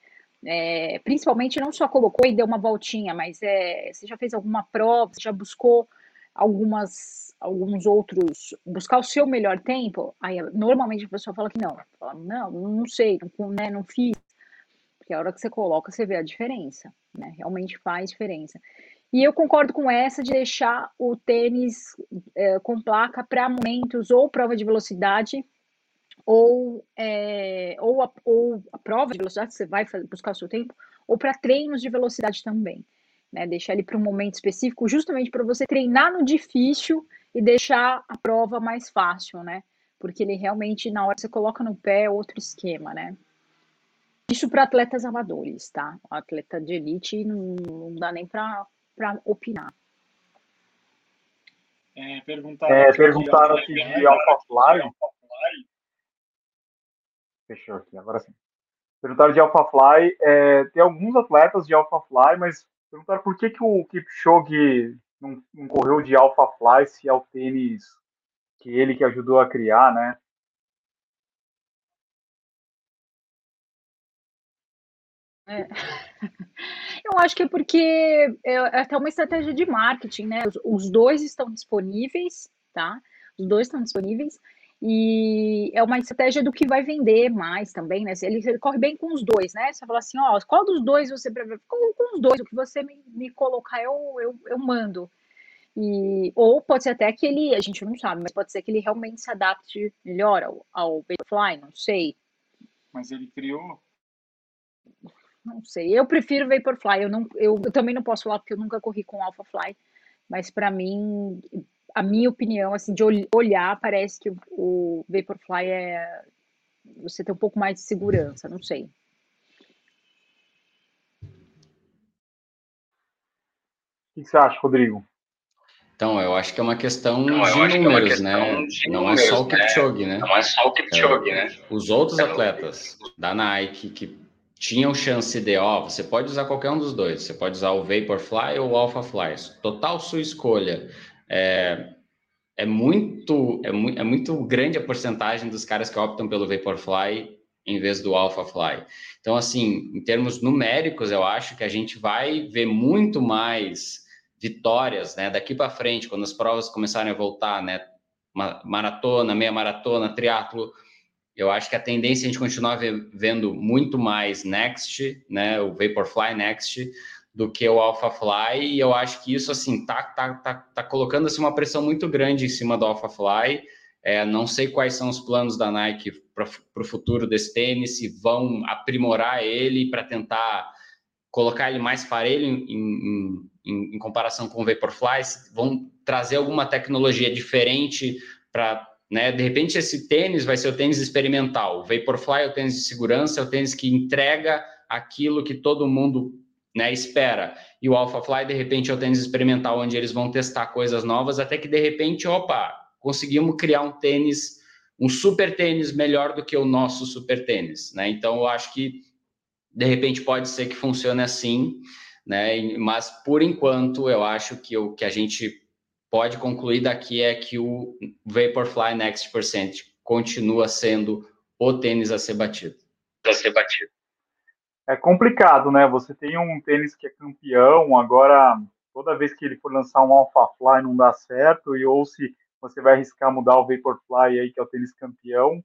É, principalmente não só colocou e deu uma voltinha, mas é, você já fez alguma prova, você já buscou algumas, alguns outros, buscar o seu melhor tempo? Aí normalmente a pessoa fala que não, fala, não, não sei, não, né, não fiz. Porque a hora que você coloca, você vê a diferença, né? Realmente faz diferença. E eu concordo com essa de deixar o tênis é, com placa para momentos ou prova de velocidade ou, é, ou, a, ou a prova de velocidade, você vai buscar o seu tempo, ou para treinos de velocidade também. Né? Deixar ele para um momento específico, justamente para você treinar no difícil e deixar a prova mais fácil, né? Porque ele realmente, na hora que você coloca no pé, é outro esquema, né? Isso para atletas amadores, tá? O atleta de elite não, não dá nem para opinar. É, perguntaram, é, perguntaram aqui de, de AlphaFly. Fechou aqui, agora sim. Perguntaram de AlphaFly. É, tem alguns atletas de AlphaFly, mas perguntaram por que, que o Kipchoge não, não correu de AlphaFly se é o tênis que ele que ajudou a criar, né? É. [laughs] Eu acho que é porque é, é até uma estratégia de marketing, né? Os, os, dois estão disponíveis, tá? Os dois estão disponíveis e é uma estratégia do que vai vender mais também, né? Ele, ele corre bem com os dois, né? Você fala assim, ó, qual dos dois você prefere? Com, com os dois, o que você me, me colocar, eu, eu, eu mando. E, ou pode ser até que ele, a gente não sabe, mas pode ser que ele realmente se adapte melhor ao, ao Vaporfly, não sei. Mas ele criou não sei. Eu prefiro Vaporfly. Eu, não, eu, eu também não posso falar porque eu nunca corri com Alphafly. Mas para mim, a minha opinião, assim, de olhar, parece que o, Vaporfly é. Você tem um pouco mais de segurança, não sei. O que você acha, Rodrigo? Então, eu acho que é uma questão não, de números, é né? De não números, é só o né? Kipchoge, né? Não é só o Kipchoge, é, né? Os outros atletas da Nike que tinham chance de, ó, você pode usar qualquer um dos dois, você pode usar o Vaporfly ou o AlphaFly, total sua escolha. É, é, muito, é, mu é muito grande a porcentagem dos caras que optam pelo Vaporfly em vez do AlphaFly. Então, assim, em termos numéricos, eu acho que a gente vai ver muito mais vitórias, né, daqui para frente, quando as provas começarem a voltar, né, maratona, meia maratona, triatlo, eu acho que a tendência é a gente continuar vendo muito mais Next, né, o Vaporfly Next, do que o AlphaFly, e eu acho que isso, assim, tá, tá, tá, tá colocando, assim, uma pressão muito grande em cima do AlphaFly, é, não sei quais são os planos da Nike para o futuro desse tênis, se vão aprimorar ele para tentar colocar ele mais parelho em, em, em, em comparação com o Vaporfly, vão trazer alguma tecnologia diferente para né? De repente, esse tênis vai ser o tênis experimental. O Vaporfly é o tênis de segurança, é o tênis que entrega aquilo que todo mundo né, espera. E o AlphaFly, de repente, é o tênis experimental, onde eles vão testar coisas novas, até que, de repente, opa, conseguimos criar um tênis, um super tênis melhor do que o nosso super tênis. Né? Então, eu acho que, de repente, pode ser que funcione assim, né? mas, por enquanto, eu acho que o que a gente pode concluir daqui é que o Vaporfly Next Percent continua sendo o tênis a ser batido. A ser batido. É complicado, né? Você tem um tênis que é campeão, agora toda vez que ele for lançar um Alpha Fly não dá certo, e ou se você vai arriscar mudar o Vaporfly aí, que é o tênis campeão,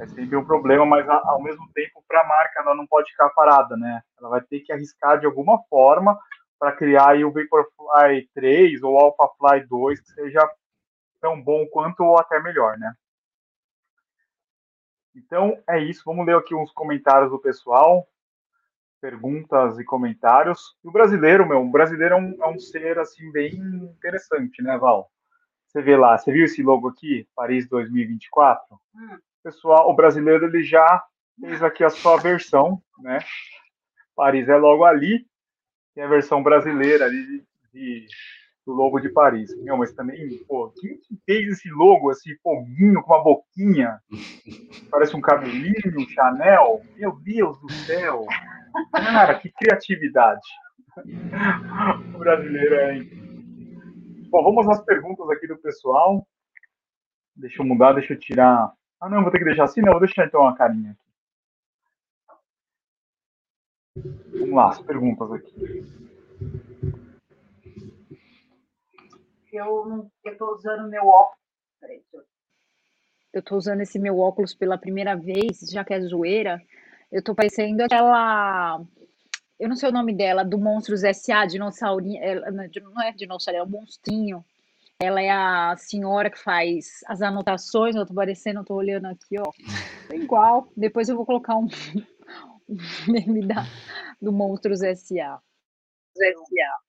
É sempre um problema, mas ao mesmo tempo, para a marca, ela não pode ficar parada, né? Ela vai ter que arriscar de alguma forma para criar aí o Vaporfly 3 ou AlphaFly 2 que seja tão bom quanto ou até melhor, né? Então é isso. Vamos ler aqui uns comentários do pessoal, perguntas e comentários. E o brasileiro, meu, o brasileiro é um, é um ser assim bem interessante, né, Val? Você vê lá, você viu esse logo aqui, Paris 2024? Hum. Pessoal, o brasileiro ele já fez aqui a sua versão, né? Paris é logo ali, tem a versão brasileira ali de, de do logo de Paris. Meu, mas também, pô, quem que fez esse logo, assim, foguinho, com uma boquinha? [laughs] Parece um cabelinho, Chanel. Meu Deus do céu! Cara, que criatividade! [laughs] O brasileiro é. Bom, vamos às perguntas aqui do pessoal. Deixa eu mudar, deixa eu tirar. Ah, não, vou ter que deixar assim? Não, vou deixar então uma carinha aqui. Vamos lá, as perguntas aqui. Eu estou usando meu óculos. Peraí, eu estou usando esse meu óculos pela primeira vez, já que é zoeira. Eu estou parecendo aquela. Eu não sei o nome dela, do Monstros S.A., dinossaurinha. Ela, não é dinossauro, é um monstrinho. Ela é a senhora que faz as anotações. Eu tô parecendo, eu tô olhando aqui, ó. É igual. Depois eu vou colocar um, [laughs] um meme da, do Monstros S.A. S.A.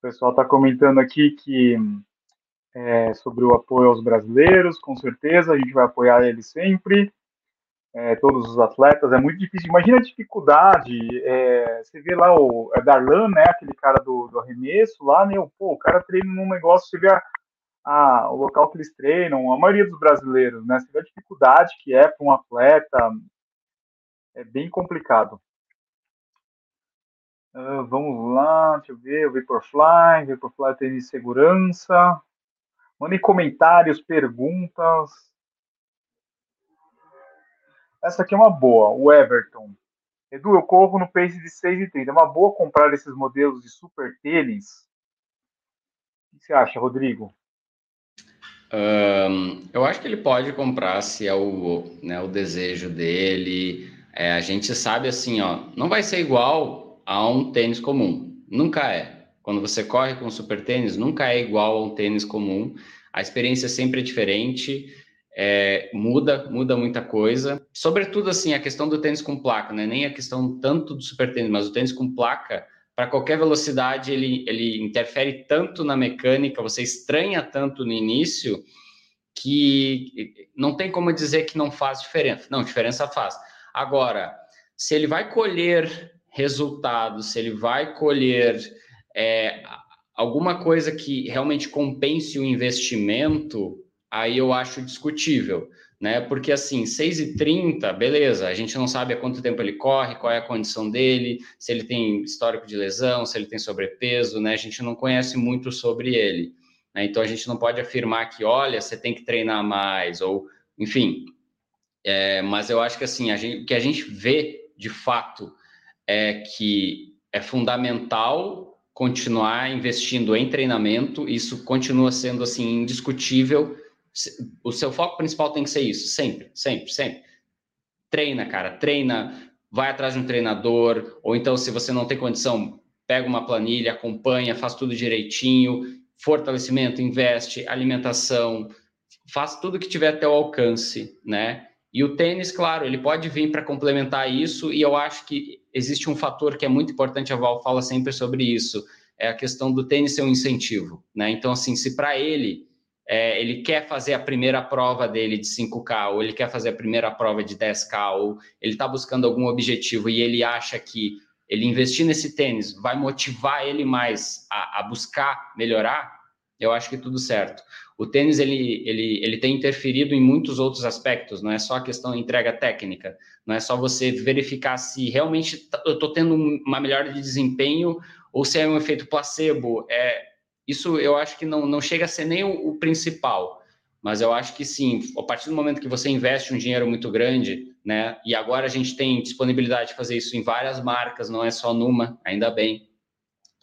O pessoal está comentando aqui que é, sobre o apoio aos brasileiros, com certeza, a gente vai apoiar eles sempre, é, todos os atletas, é muito difícil. Imagina a dificuldade, é, você vê lá o é Darlan, né, aquele cara do, do arremesso lá, né, pô, o cara treina num negócio, você vê a, a, o local que eles treinam, a maioria dos brasileiros, né, você vê a dificuldade que é para um atleta, é bem complicado. Uh, vamos lá, deixa eu ver, Vaporfly, Vaporfly tem segurança. Mandem comentários, perguntas. Essa aqui é uma boa, o Everton. Edu, eu corro no pace de 6,30. É uma boa comprar esses modelos de super tênis? O que você acha, Rodrigo? Um, eu acho que ele pode comprar se é o, né, o desejo dele. É, a gente sabe assim, ó, não vai ser igual a um tênis comum. Nunca é. Quando você corre com super tênis, nunca é igual a um tênis comum. A experiência sempre é diferente, é, muda, muda muita coisa. Sobretudo, assim, a questão do tênis com placa, né? Nem a questão tanto do super tênis, mas o tênis com placa, para qualquer velocidade, ele, ele interfere tanto na mecânica, você estranha tanto no início, que não tem como dizer que não faz diferença. Não, diferença faz. Agora, se ele vai colher resultados, se ele vai colher é, alguma coisa que realmente compense o investimento, aí eu acho discutível, né? Porque assim, 6,30, beleza, a gente não sabe há quanto tempo ele corre, qual é a condição dele, se ele tem histórico de lesão, se ele tem sobrepeso, né? A gente não conhece muito sobre ele. Né? Então a gente não pode afirmar que, olha, você tem que treinar mais, ou enfim. É, mas eu acho que assim, a gente, o que a gente vê de fato é que é fundamental continuar investindo em treinamento, isso continua sendo assim indiscutível. O seu foco principal tem que ser isso, sempre, sempre, sempre. Treina, cara, treina, vai atrás de um treinador, ou então se você não tem condição, pega uma planilha, acompanha, faz tudo direitinho, fortalecimento, investe, alimentação, faz tudo que tiver até o alcance, né? E o tênis, claro, ele pode vir para complementar isso, e eu acho que existe um fator que é muito importante, a Val fala sempre sobre isso, é a questão do tênis ser um incentivo, né? Então, assim, se para ele, é, ele quer fazer a primeira prova dele de 5K, ou ele quer fazer a primeira prova de 10K, ou ele está buscando algum objetivo e ele acha que ele investir nesse tênis vai motivar ele mais a, a buscar melhorar, eu acho que tudo certo o tênis ele, ele, ele tem interferido em muitos outros aspectos, não é só a questão da entrega técnica, não é só você verificar se realmente eu estou tendo uma melhora de desempenho ou se é um efeito placebo. É, isso eu acho que não, não chega a ser nem o, o principal, mas eu acho que sim, a partir do momento que você investe um dinheiro muito grande, né, e agora a gente tem disponibilidade de fazer isso em várias marcas, não é só numa, ainda bem.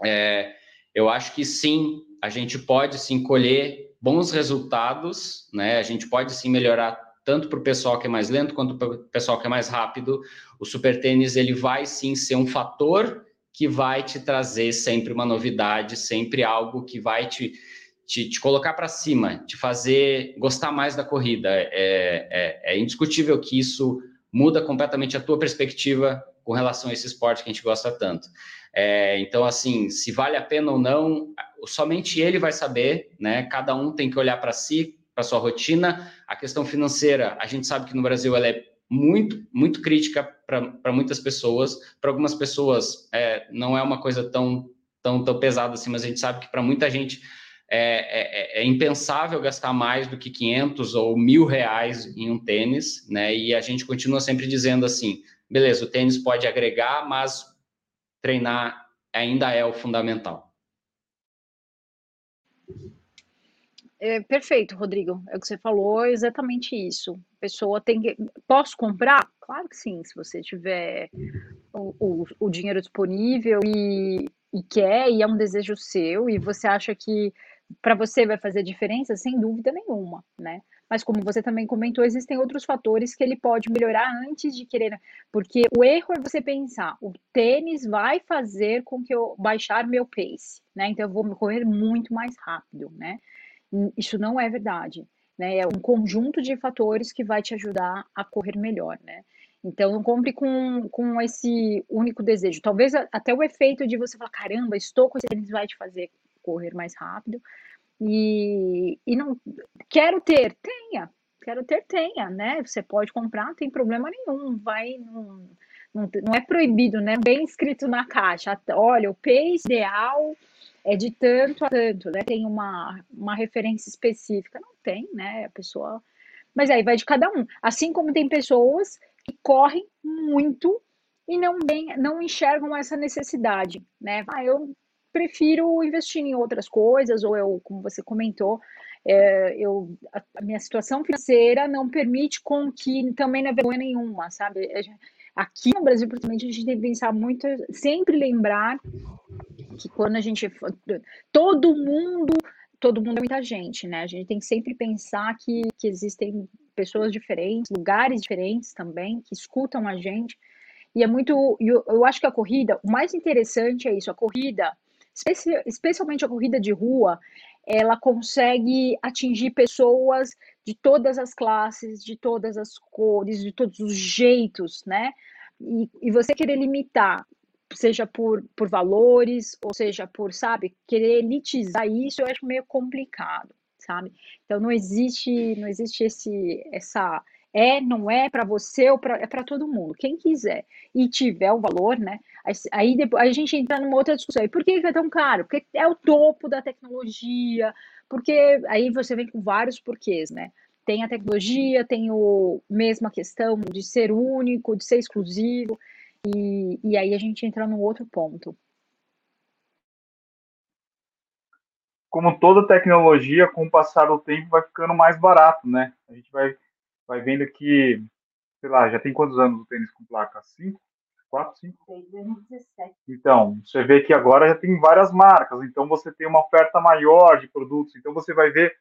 É, eu acho que sim, a gente pode sim colher bons resultados, né? A gente pode sim melhorar tanto para o pessoal que é mais lento quanto para o pessoal que é mais rápido, o super tênis ele vai sim ser um fator que vai te trazer sempre uma novidade, sempre algo que vai te, te, te colocar para cima, te fazer gostar mais da corrida. É, é, é indiscutível que isso muda completamente a tua perspectiva com relação a esse esporte que a gente gosta tanto. É, então, assim, se vale a pena ou não, somente ele vai saber, né? Cada um tem que olhar para si, para sua rotina. A questão financeira, a gente sabe que no Brasil ela é muito, muito crítica para muitas pessoas. Para algumas pessoas é, não é uma coisa tão, tão, tão pesada assim, mas a gente sabe que para muita gente é, é, é, impensável gastar mais do que 500 ou mil reais em um tênis, né? E a gente continua sempre dizendo assim, beleza, o tênis pode agregar, mas treinar ainda é o fundamental. É, perfeito, Rodrigo. É o que você falou, exatamente isso. A pessoa tem que. Posso comprar? Claro que sim, se você tiver o, o, o dinheiro disponível e, e quer, e é um desejo seu, e você acha que para você vai fazer diferença, sem dúvida nenhuma, né? Mas como você também comentou, existem outros fatores que ele pode melhorar antes de querer, porque o erro é você pensar, o tênis vai fazer com que eu baixar meu pace, né? Então eu vou correr muito mais rápido, né? Isso não é verdade, né? É um conjunto de fatores que vai te ajudar a correr melhor, né? Então, não compre com, com esse único desejo. Talvez até o efeito de você falar, caramba, estou com esse tênis vai te fazer correr mais rápido. E, e não quero ter, tenha, quero ter, tenha, né? Você pode comprar, não tem problema nenhum, vai, não, não, é proibido, né? Bem escrito na caixa, olha, o pace ideal é de tanto a tanto, né? Tem uma, uma referência específica, não tem, né? A pessoa. Mas aí vai de cada um. Assim como tem pessoas que correm muito e não, bem, não enxergam essa necessidade, né? Ah, eu prefiro investir em outras coisas, ou eu, como você comentou, é, eu, a, a, minha situação financeira não permite com que também não é vergonha nenhuma, sabe? Aqui no Brasil, principalmente, a gente tem que pensar muito, sempre lembrar que quando a gente. Todo mundo. Todo mundo é muita gente, né? A gente tem que sempre pensar que, que existem pessoas diferentes, lugares diferentes também, que escutam a gente. E é muito. Eu, eu acho que a corrida, o mais interessante é isso: a corrida, especi, especialmente a corrida de rua, ela consegue atingir pessoas de todas as classes, de todas as cores, de todos os jeitos, né? E, e você querer limitar seja por, por valores, ou seja por, sabe, querer elitizar isso, eu acho meio complicado, sabe? Então não existe, não existe esse, essa é, não é para você ou pra, é para todo mundo, quem quiser e tiver o valor, né? Aí depois a gente entra numa outra discussão. E por que é tão caro? Porque é o topo da tecnologia, porque aí você vem com vários porquês, né? Tem a tecnologia, tem o mesma questão de ser único, de ser exclusivo. E, e aí a gente entra num outro ponto. Como toda tecnologia, com o passar do tempo, vai ficando mais barato, né? A gente vai, vai vendo que, sei lá, já tem quantos anos o tênis com placa? Cinco? Quatro, cinco? Então, você vê que agora já tem várias marcas, então você tem uma oferta maior de produtos, então você vai ver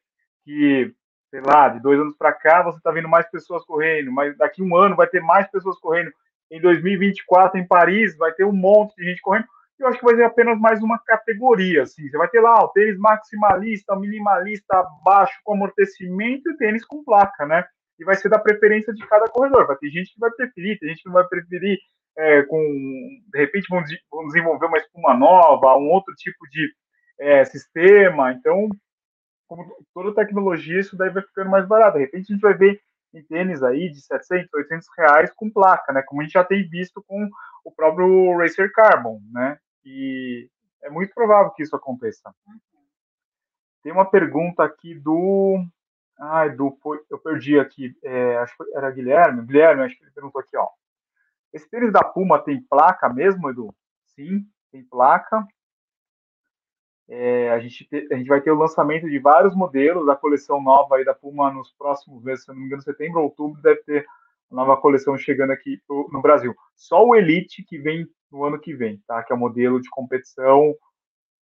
que, sei lá, de dois anos para cá você está vendo mais pessoas correndo, mas daqui um ano vai ter mais pessoas correndo em 2024 em Paris, vai ter um monte de gente correndo. Eu acho que vai ser apenas mais uma categoria, assim. Você vai ter lá o tênis maximalista, minimalista, baixo com amortecimento e tênis com placa, né? E vai ser da preferência de cada corredor. Vai ter gente que vai preferir, tem gente que vai preferir é, com, de repente, vão, vão, desenvolver uma espuma nova, um outro tipo de é, sistema. Então, como toda tecnologia, isso daí vai ficando mais barato. De repente, a gente vai ver em tênis aí de 700, 800 reais com placa, né? Como a gente já tem visto com o próprio Racer Carbon, né? E é muito provável que isso aconteça. Tem uma pergunta aqui do. Ai, do. Eu perdi aqui. É, acho que era Guilherme. Guilherme, acho que ele perguntou aqui, ó. Esse tênis da Puma tem placa mesmo, Edu? Sim, tem placa. É, a, gente te, a gente vai ter o lançamento de vários modelos da coleção nova aí da Puma nos próximos meses, se não me engano, setembro ou outubro, deve ter a nova coleção chegando aqui pro, no Brasil. Só o Elite que vem no ano que vem, tá? Que é o modelo de competição.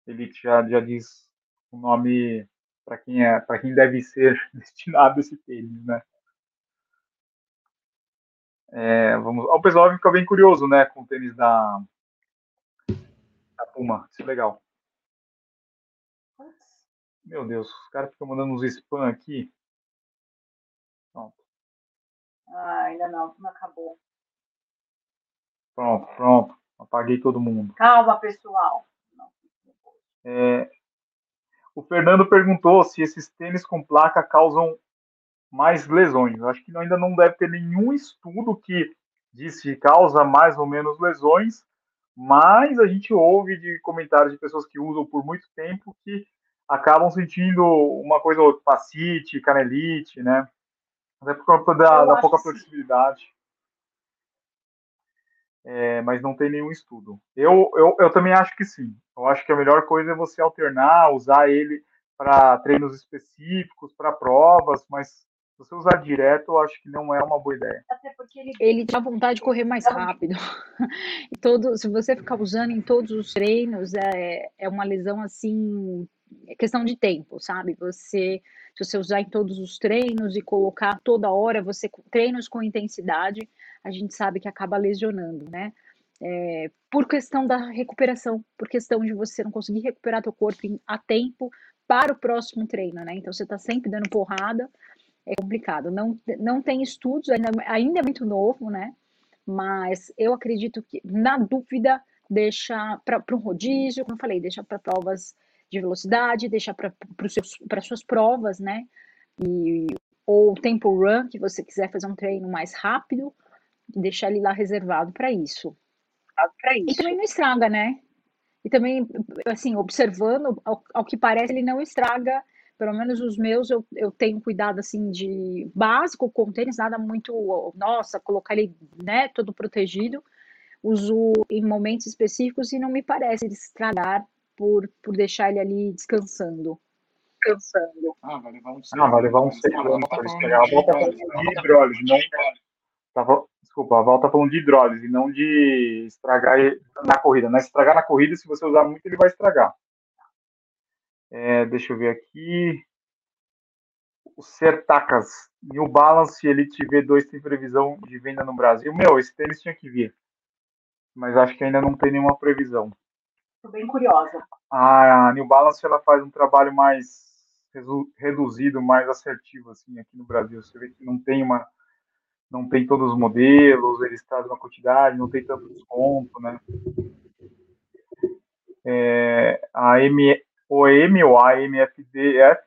Elite já, já diz o nome para quem é, para quem deve ser [laughs] destinado esse tênis, né? É, vamos, o pessoal fica bem curioso, né, com o tênis da, da Puma. Isso é legal. Meu Deus, os caras ficam mandando uns spam aqui. Pronto. Ah, ainda não, não acabou. Pronto, pronto. Apaguei todo mundo. Calma, pessoal. É, o Fernando perguntou se esses tênis com placa causam mais lesões. Acho que ainda não deve ter nenhum estudo que diz que causa mais ou menos lesões, mas a gente ouve de comentários de pessoas que usam por muito tempo que acabam sentindo uma coisa ou outra, facite, canelite, né? Até por conta da, da pouca flexibilidade. É, mas não tem nenhum estudo. Eu, eu, eu também acho que sim. Eu acho que a melhor coisa é você alternar, usar ele para treinos específicos, para provas, mas se você usar direto, eu acho que não é uma boa ideia. Até porque ele, ele dá vontade de correr mais rápido. [laughs] e todo, se você ficar usando em todos os treinos, é, é uma lesão assim, é questão de tempo, sabe? Você, se você usar em todos os treinos e colocar toda hora, você treinos com intensidade, a gente sabe que acaba lesionando, né? É, por questão da recuperação, por questão de você não conseguir recuperar teu corpo em, a tempo para o próximo treino, né? Então você está sempre dando porrada, é complicado. Não, não tem estudos, ainda, ainda é muito novo, né? Mas eu acredito que, na dúvida, deixa para um rodízio, como eu falei, deixa para provas de velocidade, deixa para suas provas, né? E, ou tempo run, que você quiser fazer um treino mais rápido, deixar ele lá reservado para isso. isso. E também não estraga, né? E também, assim, observando, ao, ao, que parece, ele não estraga. Pelo menos os meus, eu, eu tenho cuidado, assim, de básico com tênis, nada muito, nossa, colocar ele, né, todo protegido. Uso em momentos específicos e não me parece estragar por, por deixar ele ali descansando. Descansando. Ah, vai levar um Ah, vai levar um segundo para estragar. A volta de hidrólise, não? Tava, desculpa, a volta falando de hidrólise, não de estragar na corrida. Né? Estragar na corrida, se você usar muito, ele vai estragar. É, deixa eu ver aqui. O Sertacas, New Balance Elite V2 tem previsão de venda no Brasil. Meu, esse tênis tinha que vir. Mas acho que ainda não tem nenhuma previsão. Estou bem curiosa. A New Balance ela faz um trabalho mais reduzido, mais assertivo assim aqui no Brasil. Você vê que não tem uma não tem todos os modelos, eles trazem uma quantidade, não tem tanto desconto, né? É, a M, o M ou a MFDF,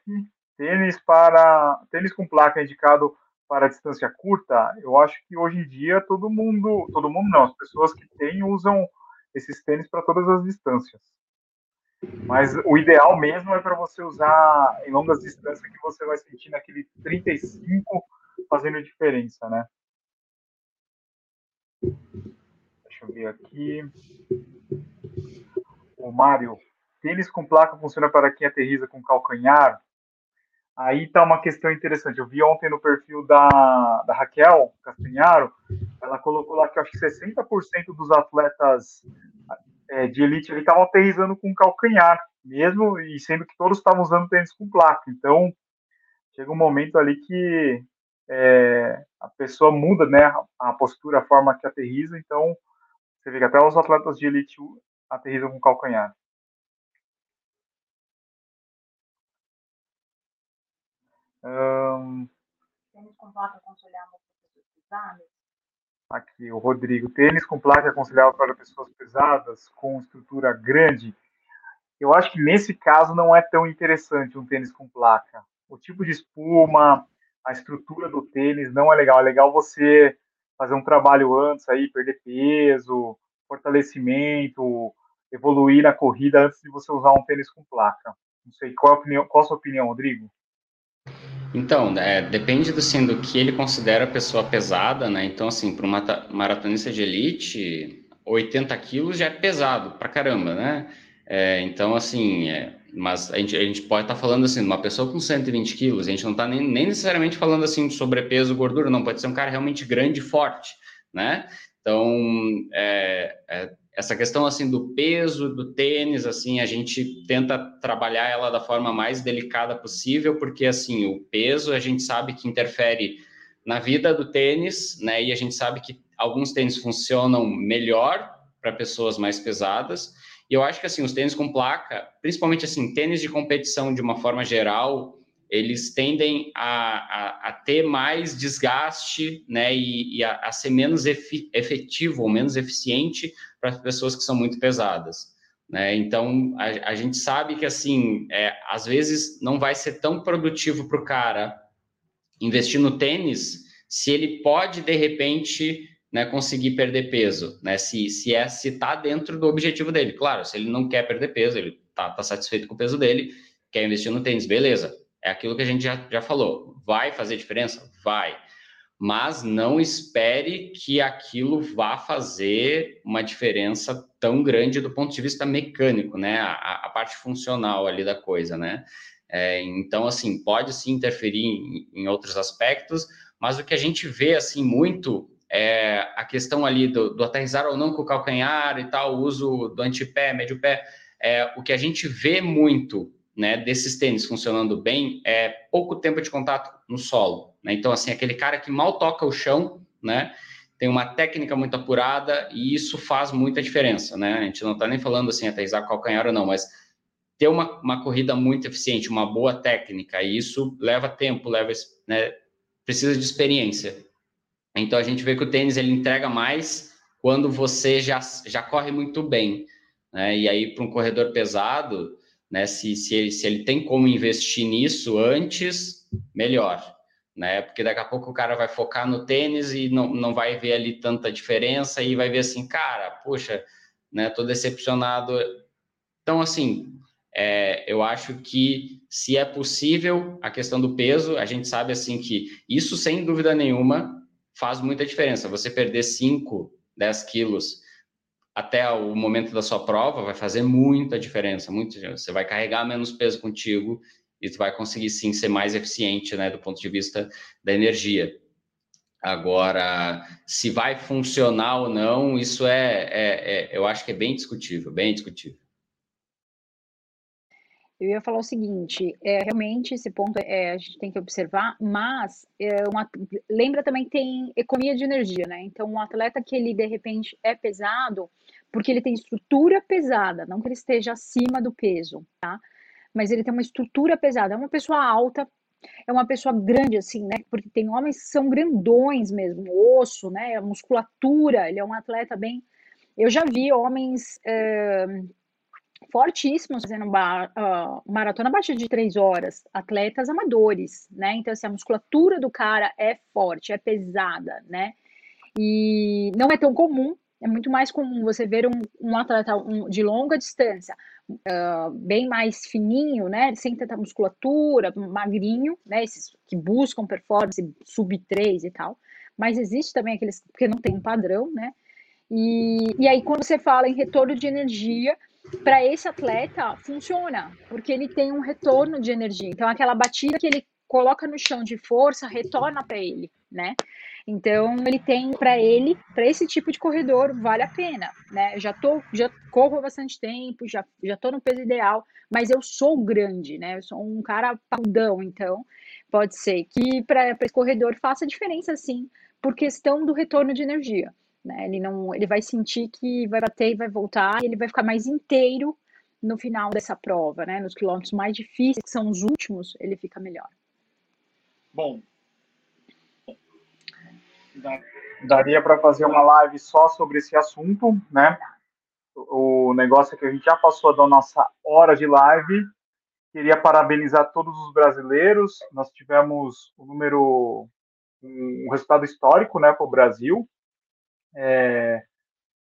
tênis para tênis com placa indicado para distância curta, eu acho que hoje em dia todo mundo, todo mundo não, as pessoas que têm usam esses tênis para todas as distâncias. Mas o ideal mesmo é para você usar em longas distâncias que você vai sentir naquele 35 fazendo diferença, né? Deixa eu ver aqui. O Mário, tênis com placa funciona para quem aterriza com calcanhar? Aí tá uma questão interessante. Eu vi ontem no perfil da, da Raquel Castanharo, ela colocou lá que acho que 60% dos atletas é, de elite estavam aterrizando com calcanhar, mesmo e sendo que todos estavam usando tênis com placa. Então, chega um momento ali que é, a pessoa muda né, a postura, a forma que aterriza, então você vê que até os atletas de elite aterrizam com calcanhar. Tênis com placa aconselhável para pessoas pesadas? Aqui, o Rodrigo. Tênis com placa aconselhável para pessoas pesadas, com estrutura grande. Eu acho que nesse caso não é tão interessante um tênis com placa. O tipo de espuma, a estrutura do tênis não é legal. É legal você fazer um trabalho antes aí, perder peso, fortalecimento, evoluir na corrida antes de você usar um tênis com placa. Não sei, qual a, opinião, qual a sua opinião, Rodrigo? Então, é, depende do, assim, do que ele considera pessoa pesada, né? Então, assim, para uma maratonista de elite, 80 quilos já é pesado pra caramba, né? É, então, assim, é, mas a gente, a gente pode estar tá falando assim, uma pessoa com 120 quilos, a gente não está nem, nem, necessariamente falando assim de sobrepeso, gordura, não, pode ser um cara realmente grande e forte, né? Então, é, é, essa questão assim do peso do tênis, assim, a gente tenta trabalhar ela da forma mais delicada possível, porque assim, o peso a gente sabe que interfere na vida do tênis, né? E a gente sabe que alguns tênis funcionam melhor para pessoas mais pesadas. E eu acho que assim, os tênis com placa, principalmente assim, tênis de competição de uma forma geral, eles tendem a, a, a ter mais desgaste, né, e, e a, a, ser menos efetivo ou menos eficiente para as pessoas que são muito pesadas. Né? Então, a, a gente sabe que, assim, é, às vezes não vai ser tão produtivo para o cara investir no tênis se ele pode, de repente, né, conseguir perder peso, né? Se, se é se está dentro do objetivo dele. Claro, se ele não quer perder peso, ele está tá satisfeito com o peso dele, quer investir no tênis, beleza. É aquilo que a gente já, já falou. Vai fazer diferença? Vai mas não espere que aquilo vá fazer uma diferença tão grande do ponto de vista mecânico, né? A, a parte funcional ali da coisa, né? É, então, assim, pode sim interferir em, em, outros aspectos, mas o que a gente vê, assim, muito é a questão ali do, do aterrissar ou não com o calcanhar e tal, o uso do antepé, médio pé, é, o que a gente vê muito né, desses tênis funcionando bem é pouco tempo de contato no solo. Né? Então, assim, aquele cara que mal toca o chão, né, tem uma técnica muito apurada e isso faz muita diferença. Né? A gente não está nem falando assim, até Isaac calcanhar ou não, mas ter uma, uma corrida muito eficiente, uma boa técnica, e isso leva tempo, leva, né, precisa de experiência. Então, a gente vê que o tênis ele entrega mais quando você já, já corre muito bem. Né? E aí, para um corredor pesado, né? Se, se, ele, se ele tem como investir nisso antes, melhor, né? Porque daqui a pouco o cara vai focar no tênis e não, não vai ver ali tanta diferença e vai ver assim, cara, poxa, né? Tô decepcionado. Então, assim, é, eu acho que se é possível a questão do peso, a gente sabe assim que isso, sem dúvida nenhuma, faz muita diferença. Você perder 5, 10 quilos até o momento da sua prova vai fazer muita diferença, muito, você vai carregar menos peso contigo e tu vai conseguir sim ser mais eficiente, né, do ponto de vista da energia. Agora, se vai funcionar ou não, isso é, é, é eu acho que é bem discutível, bem discutível. Eu ia falar o seguinte, é, realmente esse ponto é, a gente tem que observar, mas é uma, lembra também que tem economia de energia, né? Então, um atleta que ele de repente é pesado, porque ele tem estrutura pesada, não que ele esteja acima do peso, tá? Mas ele tem uma estrutura pesada, é uma pessoa alta, é uma pessoa grande, assim, né? Porque tem homens que são grandões mesmo, osso, né? A musculatura, ele é um atleta bem. Eu já vi homens é, fortíssimos fazendo uh, maratona abaixo de três horas, atletas amadores, né? Então, assim, a musculatura do cara é forte, é pesada, né? E não é tão comum é muito mais comum você ver um, um atleta de longa distância, uh, bem mais fininho, né, sem tanta musculatura, magrinho, né, esses que buscam performance sub 3 e tal, mas existe também aqueles que não tem um padrão, né, e, e aí quando você fala em retorno de energia, para esse atleta funciona, porque ele tem um retorno de energia, então aquela batida que ele coloca no chão de força retorna para ele, né? Então ele tem para ele, para esse tipo de corredor, vale a pena, né? Já tô, já corro há bastante tempo, já já tô no peso ideal, mas eu sou grande, né? Eu sou um cara paldão, então pode ser que para esse corredor faça diferença sim, por questão do retorno de energia, né? Ele não, ele vai sentir que vai bater e vai voltar, e ele vai ficar mais inteiro no final dessa prova, né? Nos quilômetros mais difíceis, que são os últimos, ele fica melhor. Bom, daria para fazer uma live só sobre esse assunto, né? O negócio é que a gente já passou da nossa hora de live. Queria parabenizar todos os brasileiros. Nós tivemos um número, um resultado histórico, né, para o Brasil. É,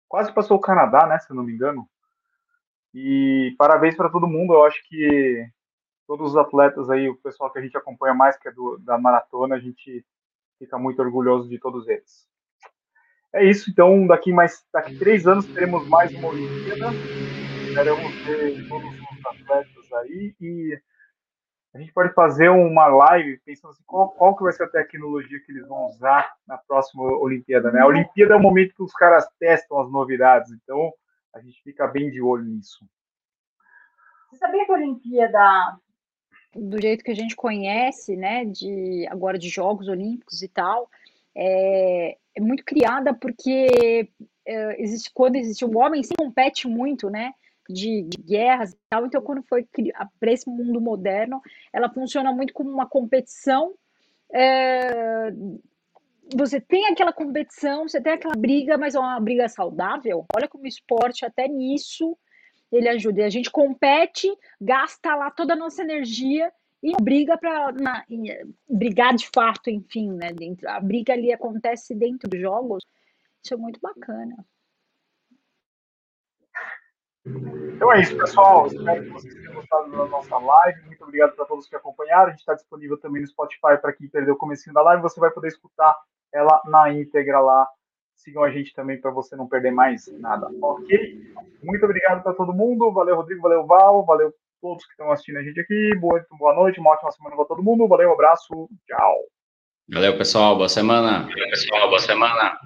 quase passou o Canadá, né, se eu não me engano. E parabéns para todo mundo. Eu acho que todos os atletas aí, o pessoal que a gente acompanha mais, que é do, da maratona, a gente fica muito orgulhoso de todos eles. É isso, então daqui mais daqui três anos teremos mais uma Olimpíada. Esperamos ver todos os atletas aí e a gente pode fazer uma live pensando assim, qual, qual que vai ser a tecnologia que eles vão usar na próxima Olimpíada, né? A Olimpíada é o momento que os caras testam as novidades, então a gente fica bem de olho nisso. Você sabia que a Olimpíada do jeito que a gente conhece, né, de agora de Jogos Olímpicos e tal, é, é muito criada porque é, existe quando existe um homem se compete muito, né, de, de, guerras e tal. Então, quando foi para esse mundo moderno, ela funciona muito como uma competição. É, você tem aquela competição, você tem aquela briga, mas é uma briga saudável. Olha como o esporte, até nisso, ele ajuda. E a gente compete, gasta lá toda a nossa energia e briga para brigar de fato, enfim, né? Dentro, a briga ali acontece dentro dos jogos. Isso é muito bacana. Então é isso, pessoal. Espero que vocês tenham gostado da nossa live. Muito obrigado para todos que acompanharam. A gente está disponível também no Spotify para quem perdeu o comecinho da live. Você vai poder escutar ela na íntegra lá. Sigam a gente também para você não perder mais nada, ok? Muito obrigado para todo mundo. Valeu, Rodrigo. Valeu, Val. Valeu todos que estão assistindo a gente aqui. Boa, boa noite, uma ótima semana para todo mundo. Valeu, abraço. Tchau. Valeu, pessoal. Boa semana. Valeu, pessoal. Boa semana.